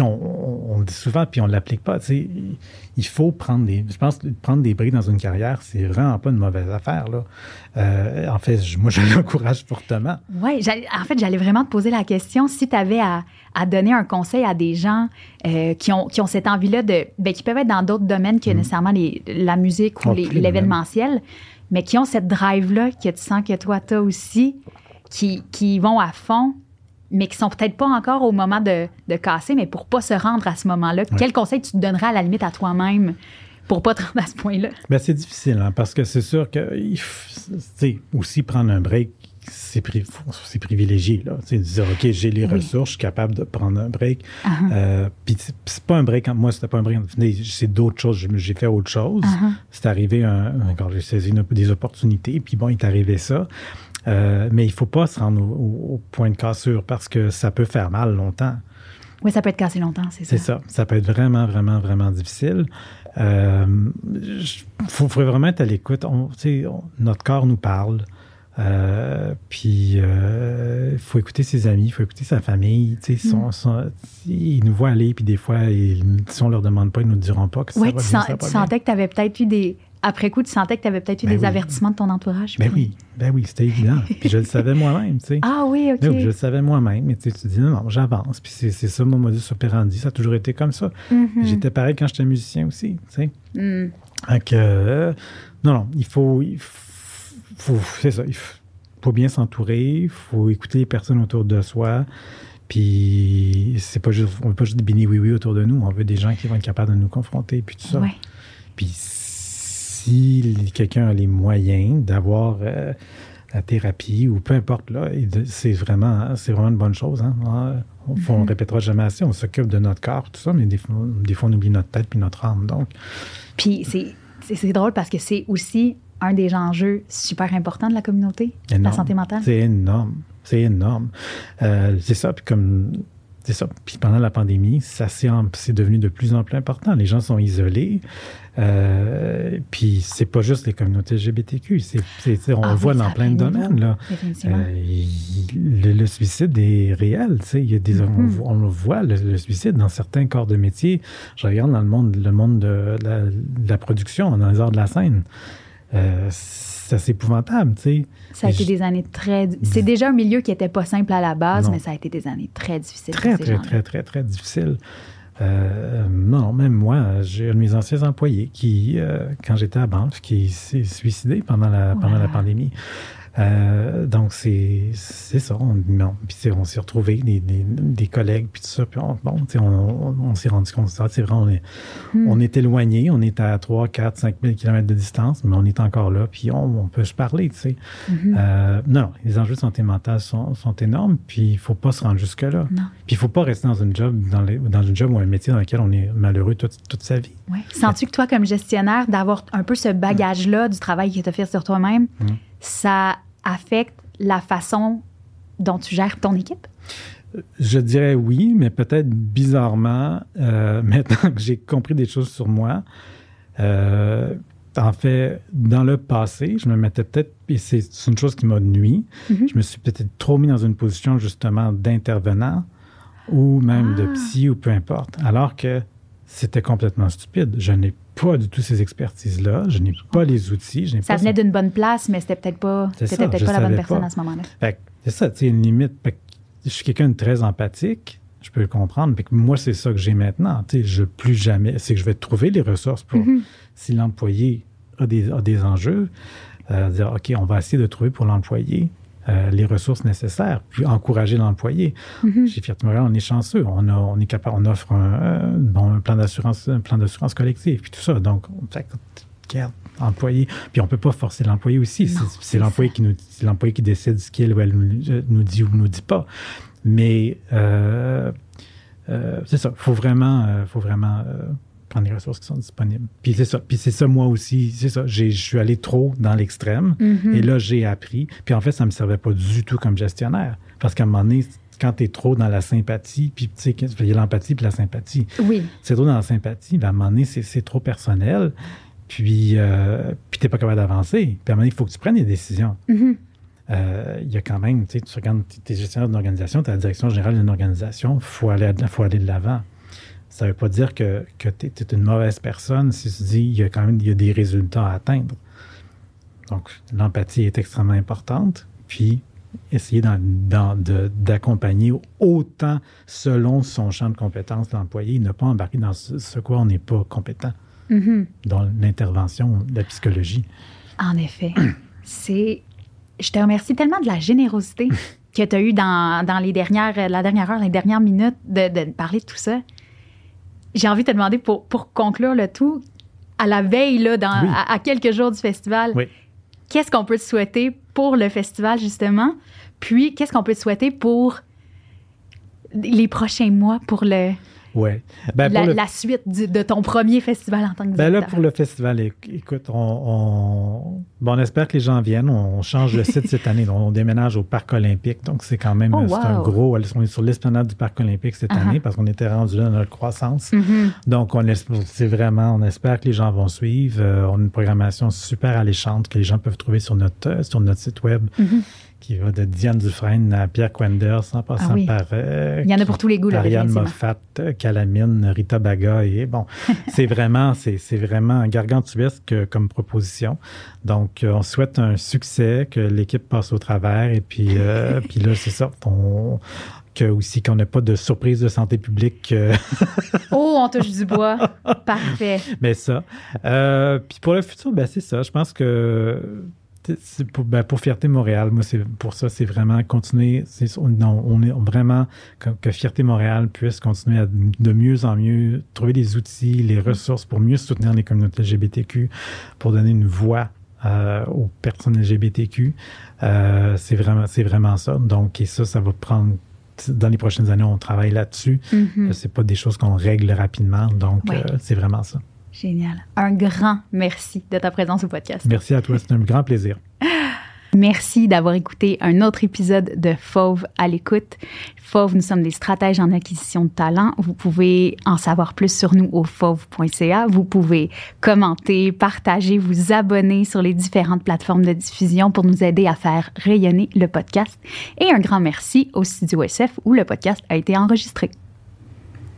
On, le dit souvent, puis on ne l'applique pas. Il faut prendre des. Je pense que prendre des briques dans une carrière, c'est vraiment pas une mauvaise affaire. Là. Euh, en fait, moi, je l'encourage fortement. Oui, en fait, j'allais vraiment te poser la question si tu avais à, donner un conseil à des gens euh, qui, ont, qui ont cette envie-là de. Ben, qui peuvent être dans d'autres domaines que mm. nécessairement la musique ou l'événementiel mais qui ont cette drive-là que tu sens que toi, tu as aussi, qui, qui vont à fond, mais qui sont peut-être pas encore au moment de, de casser, mais pour pas se rendre à ce moment-là. Quel conseil tu te donnerais à la limite à toi-même pour pas te rendre à ce point-là? Bien, c'est difficile, hein, parce que c'est sûr que, tu sais, aussi prendre un break, c'est privilégié. Là. C'est dire, OK, j'ai les ressources, je suis capable de prendre un break. Uh-huh. Euh, puis c'est pas un break, moi, c'était pas un break, c'est d'autres choses. J'ai fait autre chose. Uh-huh. C'est arrivé, un, quand j'ai saisi des opportunités, puis bon, il est arrivé ça. Euh, mais il faut pas se rendre au, point de cassure parce que ça peut faire mal longtemps. Oui, ça peut être cassé longtemps, c'est ça. C'est ça. Ça peut être vraiment, vraiment, vraiment difficile. Il euh, faut, vraiment être à l'écoute. notre corps nous parle. Euh, puis, il euh, faut écouter ses amis, il faut écouter sa famille. Mm. ils nous voient aller, puis des fois, ils, si on leur demande pas, ils nous diront pas que ça va bien, ça tu sentais que tu avais peut-être eu des... Après coup, tu sentais que tu avais peut-être eu ben des avertissements de ton entourage. Ben oui, ben oui, c'était évident. puis je le savais moi-même, tu sais. Ah oui, OK. je le savais moi-même, mais tu, te dis, non, non, j'avance. Puis c'est ça mon modus operandi, ça a toujours été comme ça. Mm-hmm. J'étais pareil quand j'étais musicien aussi, tu sais. Mm. Donc, euh, non, non, il faut, il faut c'est ça. Il faut bien s'entourer, il faut écouter les personnes autour de soi. Puis c'est pas juste, on veut pas juste des bini oui oui autour de nous. On veut des gens qui vont être capables de nous confronter, puis tout ça. Puis si quelqu'un a les moyens d'avoir euh, la thérapie ou peu importe là, c'est vraiment, c'est vraiment une bonne chose. Hein. On, ne mm-hmm. répétera jamais assez. On s'occupe de notre corps, tout ça, mais des fois, des fois on oublie notre tête puis notre âme. Donc. Puis c'est drôle parce que c'est aussi un des enjeux super importants de la communauté, la santé mentale? C'est énorme. C'est énorme. Euh, c'est ça. Puis comme. C'est ça. Puis pendant la pandémie, ça c'est devenu de plus en plus important. Les gens sont isolés. Euh, puis c'est pas juste les communautés LGBTQ. C'est, on ah le voit dans plein de domaines. Là. Euh, le, suicide est réel. Il y a des, mm-hmm. on, le voit, le, suicide, dans certains corps de métier. Je regarde dans le monde, le monde de la, de la production, dans les arts de la scène. Euh, c'est épouvantable, tu sais. Ça a été des années très... C'est déjà un milieu qui n'était pas simple à la base, mais ça a été des années très difficiles. Très, très, très, très, très difficiles. Euh, non, même moi, j'ai un de mes anciens employés qui, euh, quand j'étais à Banff, qui s'est suicidé pendant la, pendant la pandémie. Euh, donc, c'est ça. On, puis on s'est retrouvés, des, des, collègues, puis tout ça. Puis on, bon, on, on s'est rendu compte, c'est vrai, on est, hmm. on est éloigné, on est à 3, 4, 5 000 kilomètres de distance, mais on est encore là, puis on, peut se parler, tu sais. Hmm. euh, non, les enjeux de santé mentale sont, sont énormes, puis il ne faut pas se rendre jusque-là. Puis il ne faut pas rester dans une job, dans, les, dans une job ou un métier dans lequel on est malheureux toute, toute sa vie. Ouais. Sens-tu que toi, comme gestionnaire, d'avoir un peu ce bagage-là du travail que tu as fait sur toi-même, hmm. Ça affecte la façon dont tu gères ton équipe? Je dirais oui, mais peut-être bizarrement, euh, maintenant que j'ai compris des choses sur moi, euh, en fait, dans le passé, je me mettais peut-être, et c'est une chose qui m'a nuit, mm-hmm. je me suis peut-être trop mis dans une position justement d'intervenant ou même de ah. psy ou peu importe, alors que c'était complètement stupide. Je n'ai pas du tout ces expertises-là. Je n'ai pas les outils. Je ça venait d'une bonne place, mais c'était peut-être pas, peut-être pas la bonne personne à ce moment-là. C'est ça, c'est une limite. je suis quelqu'un de très empathique. Je peux le comprendre. moi, c'est ça que j'ai maintenant. Je plus jamais. C'est que je vais trouver les ressources pour. Mm-hmm. Si l'employé a des, a des enjeux, euh, dire OK, on va essayer de trouver pour l'employé euh, les ressources nécessaires, puis encourager l'employé. Mm-hmm. Chez Fiat Montréal, on est chanceux. On, a, on est capable, on offre un, bon, un plan d'assurance, un plan d'assurance collective, puis tout ça. Donc, on fait, employé. Puis on peut pas forcer l'employé aussi. C'est l'employé qui nous, l'employé qui décide ce qu'il ou elle nous, dit ou nous dit pas. Mais euh, euh, c'est ça. Faut vraiment, faut vraiment prendre les ressources qui sont disponibles. Puis c'est ça. Puis c'est ça, moi aussi. C'est ça. Je suis allé trop dans l'extrême. Mm-hmm. Et là, j'ai appris. Puis en fait, ça ne me servait pas du tout comme gestionnaire. Parce qu'à un moment donné, quand tu es trop dans la sympathie, puis tu sais, il y a l'empathie puis la sympathie. Oui. C'est trop dans la sympathie, ben, à un moment donné, c'est trop personnel. Puis, euh, puis tu n'es pas capable d'avancer. Puis à un moment donné, il faut que tu prennes des décisions. Mm-hmm. Euh, il y a quand même, tu sais, tu regardes, tu es gestionnaire d'une organisation, tu es la direction générale d'une organisation, il faut aller, faut aller de l'avant ça ne veut pas dire que, que tu es, une mauvaise personne si tu dis il y a quand même il y a des résultats à atteindre. Donc, l'empathie est extrêmement importante. Puis, essayer d'accompagner autant selon son champ de compétences l'employé, ne pas embarquer dans ce, quoi on n'est pas compétent, mm-hmm. dans l'intervention la psychologie. En effet. C'est. Je te remercie tellement de la générosité que tu as eue dans, dans, les dernières, la dernière heure, les dernières minutes de, de parler de tout ça. J'ai envie de te demander, pour, pour conclure le tout, à la veille, là, dans, à, quelques jours du festival, qu'est-ce qu'on peut te souhaiter pour le festival, justement? Puis, qu'est-ce qu'on peut te souhaiter pour les prochains mois, pour le, oui. Ben, la, suite de ton premier festival en tant que ben Là, pour le festival, écoute, on, on, espère que les gens viennent. On change le site cette année. On déménage au Parc olympique. Donc, c'est quand même oh, un gros... On est sur l'esplanade du Parc olympique cette uh-huh. année parce qu'on était rendu là dans notre croissance. Mm-hmm. Donc, on c'est vraiment... On espère que les gens vont suivre. Euh, on a une programmation super alléchante que les gens peuvent trouver sur notre, euh, sur notre site web. Mm-hmm qui va de Diane Dufresne à Pierre Quenders, en passant ah par. Euh, Il y en a pour tous les goûts, là. Ariane Moffat, Calamine, Rita Baga. Et bon, c'est vraiment, c'est, vraiment gargantuesque comme proposition. Donc, euh, on souhaite un succès, que l'équipe passe au travers. Et puis, euh, puis là, c'est ça. On, que aussi qu'on n'ait pas de surprise de santé publique. oh, on touche du bois. Parfait. Mais ça. puis pour le futur, ben c'est ça. Je pense que pour, ben, pour Fierté Montréal, moi, c'est pour ça, c'est vraiment continuer. on est vraiment que, Fierté Montréal puisse continuer à de mieux en mieux trouver les outils, les ressources pour mieux soutenir les communautés LGBTQ, pour donner une voix euh, aux personnes LGBTQ. Euh, c'est vraiment, c'est vraiment ça. Donc, et ça, ça va prendre dans les prochaines années, on travaille là-dessus. Mm-hmm. C'est pas des choses qu'on règle rapidement. Donc, euh, c'est vraiment ça. Génial. Un grand merci de ta présence au podcast. Merci à toi, c'est un grand plaisir. Merci d'avoir écouté un autre épisode de Fauve à l'écoute. Fauve, nous sommes des stratèges en acquisition de talent. Vous pouvez en savoir plus sur nous au fauve.ca. Vous pouvez commenter, partager, vous abonner sur les différentes plateformes de diffusion pour nous aider à faire rayonner le podcast. Et un grand merci au Studio SF où le podcast a été enregistré.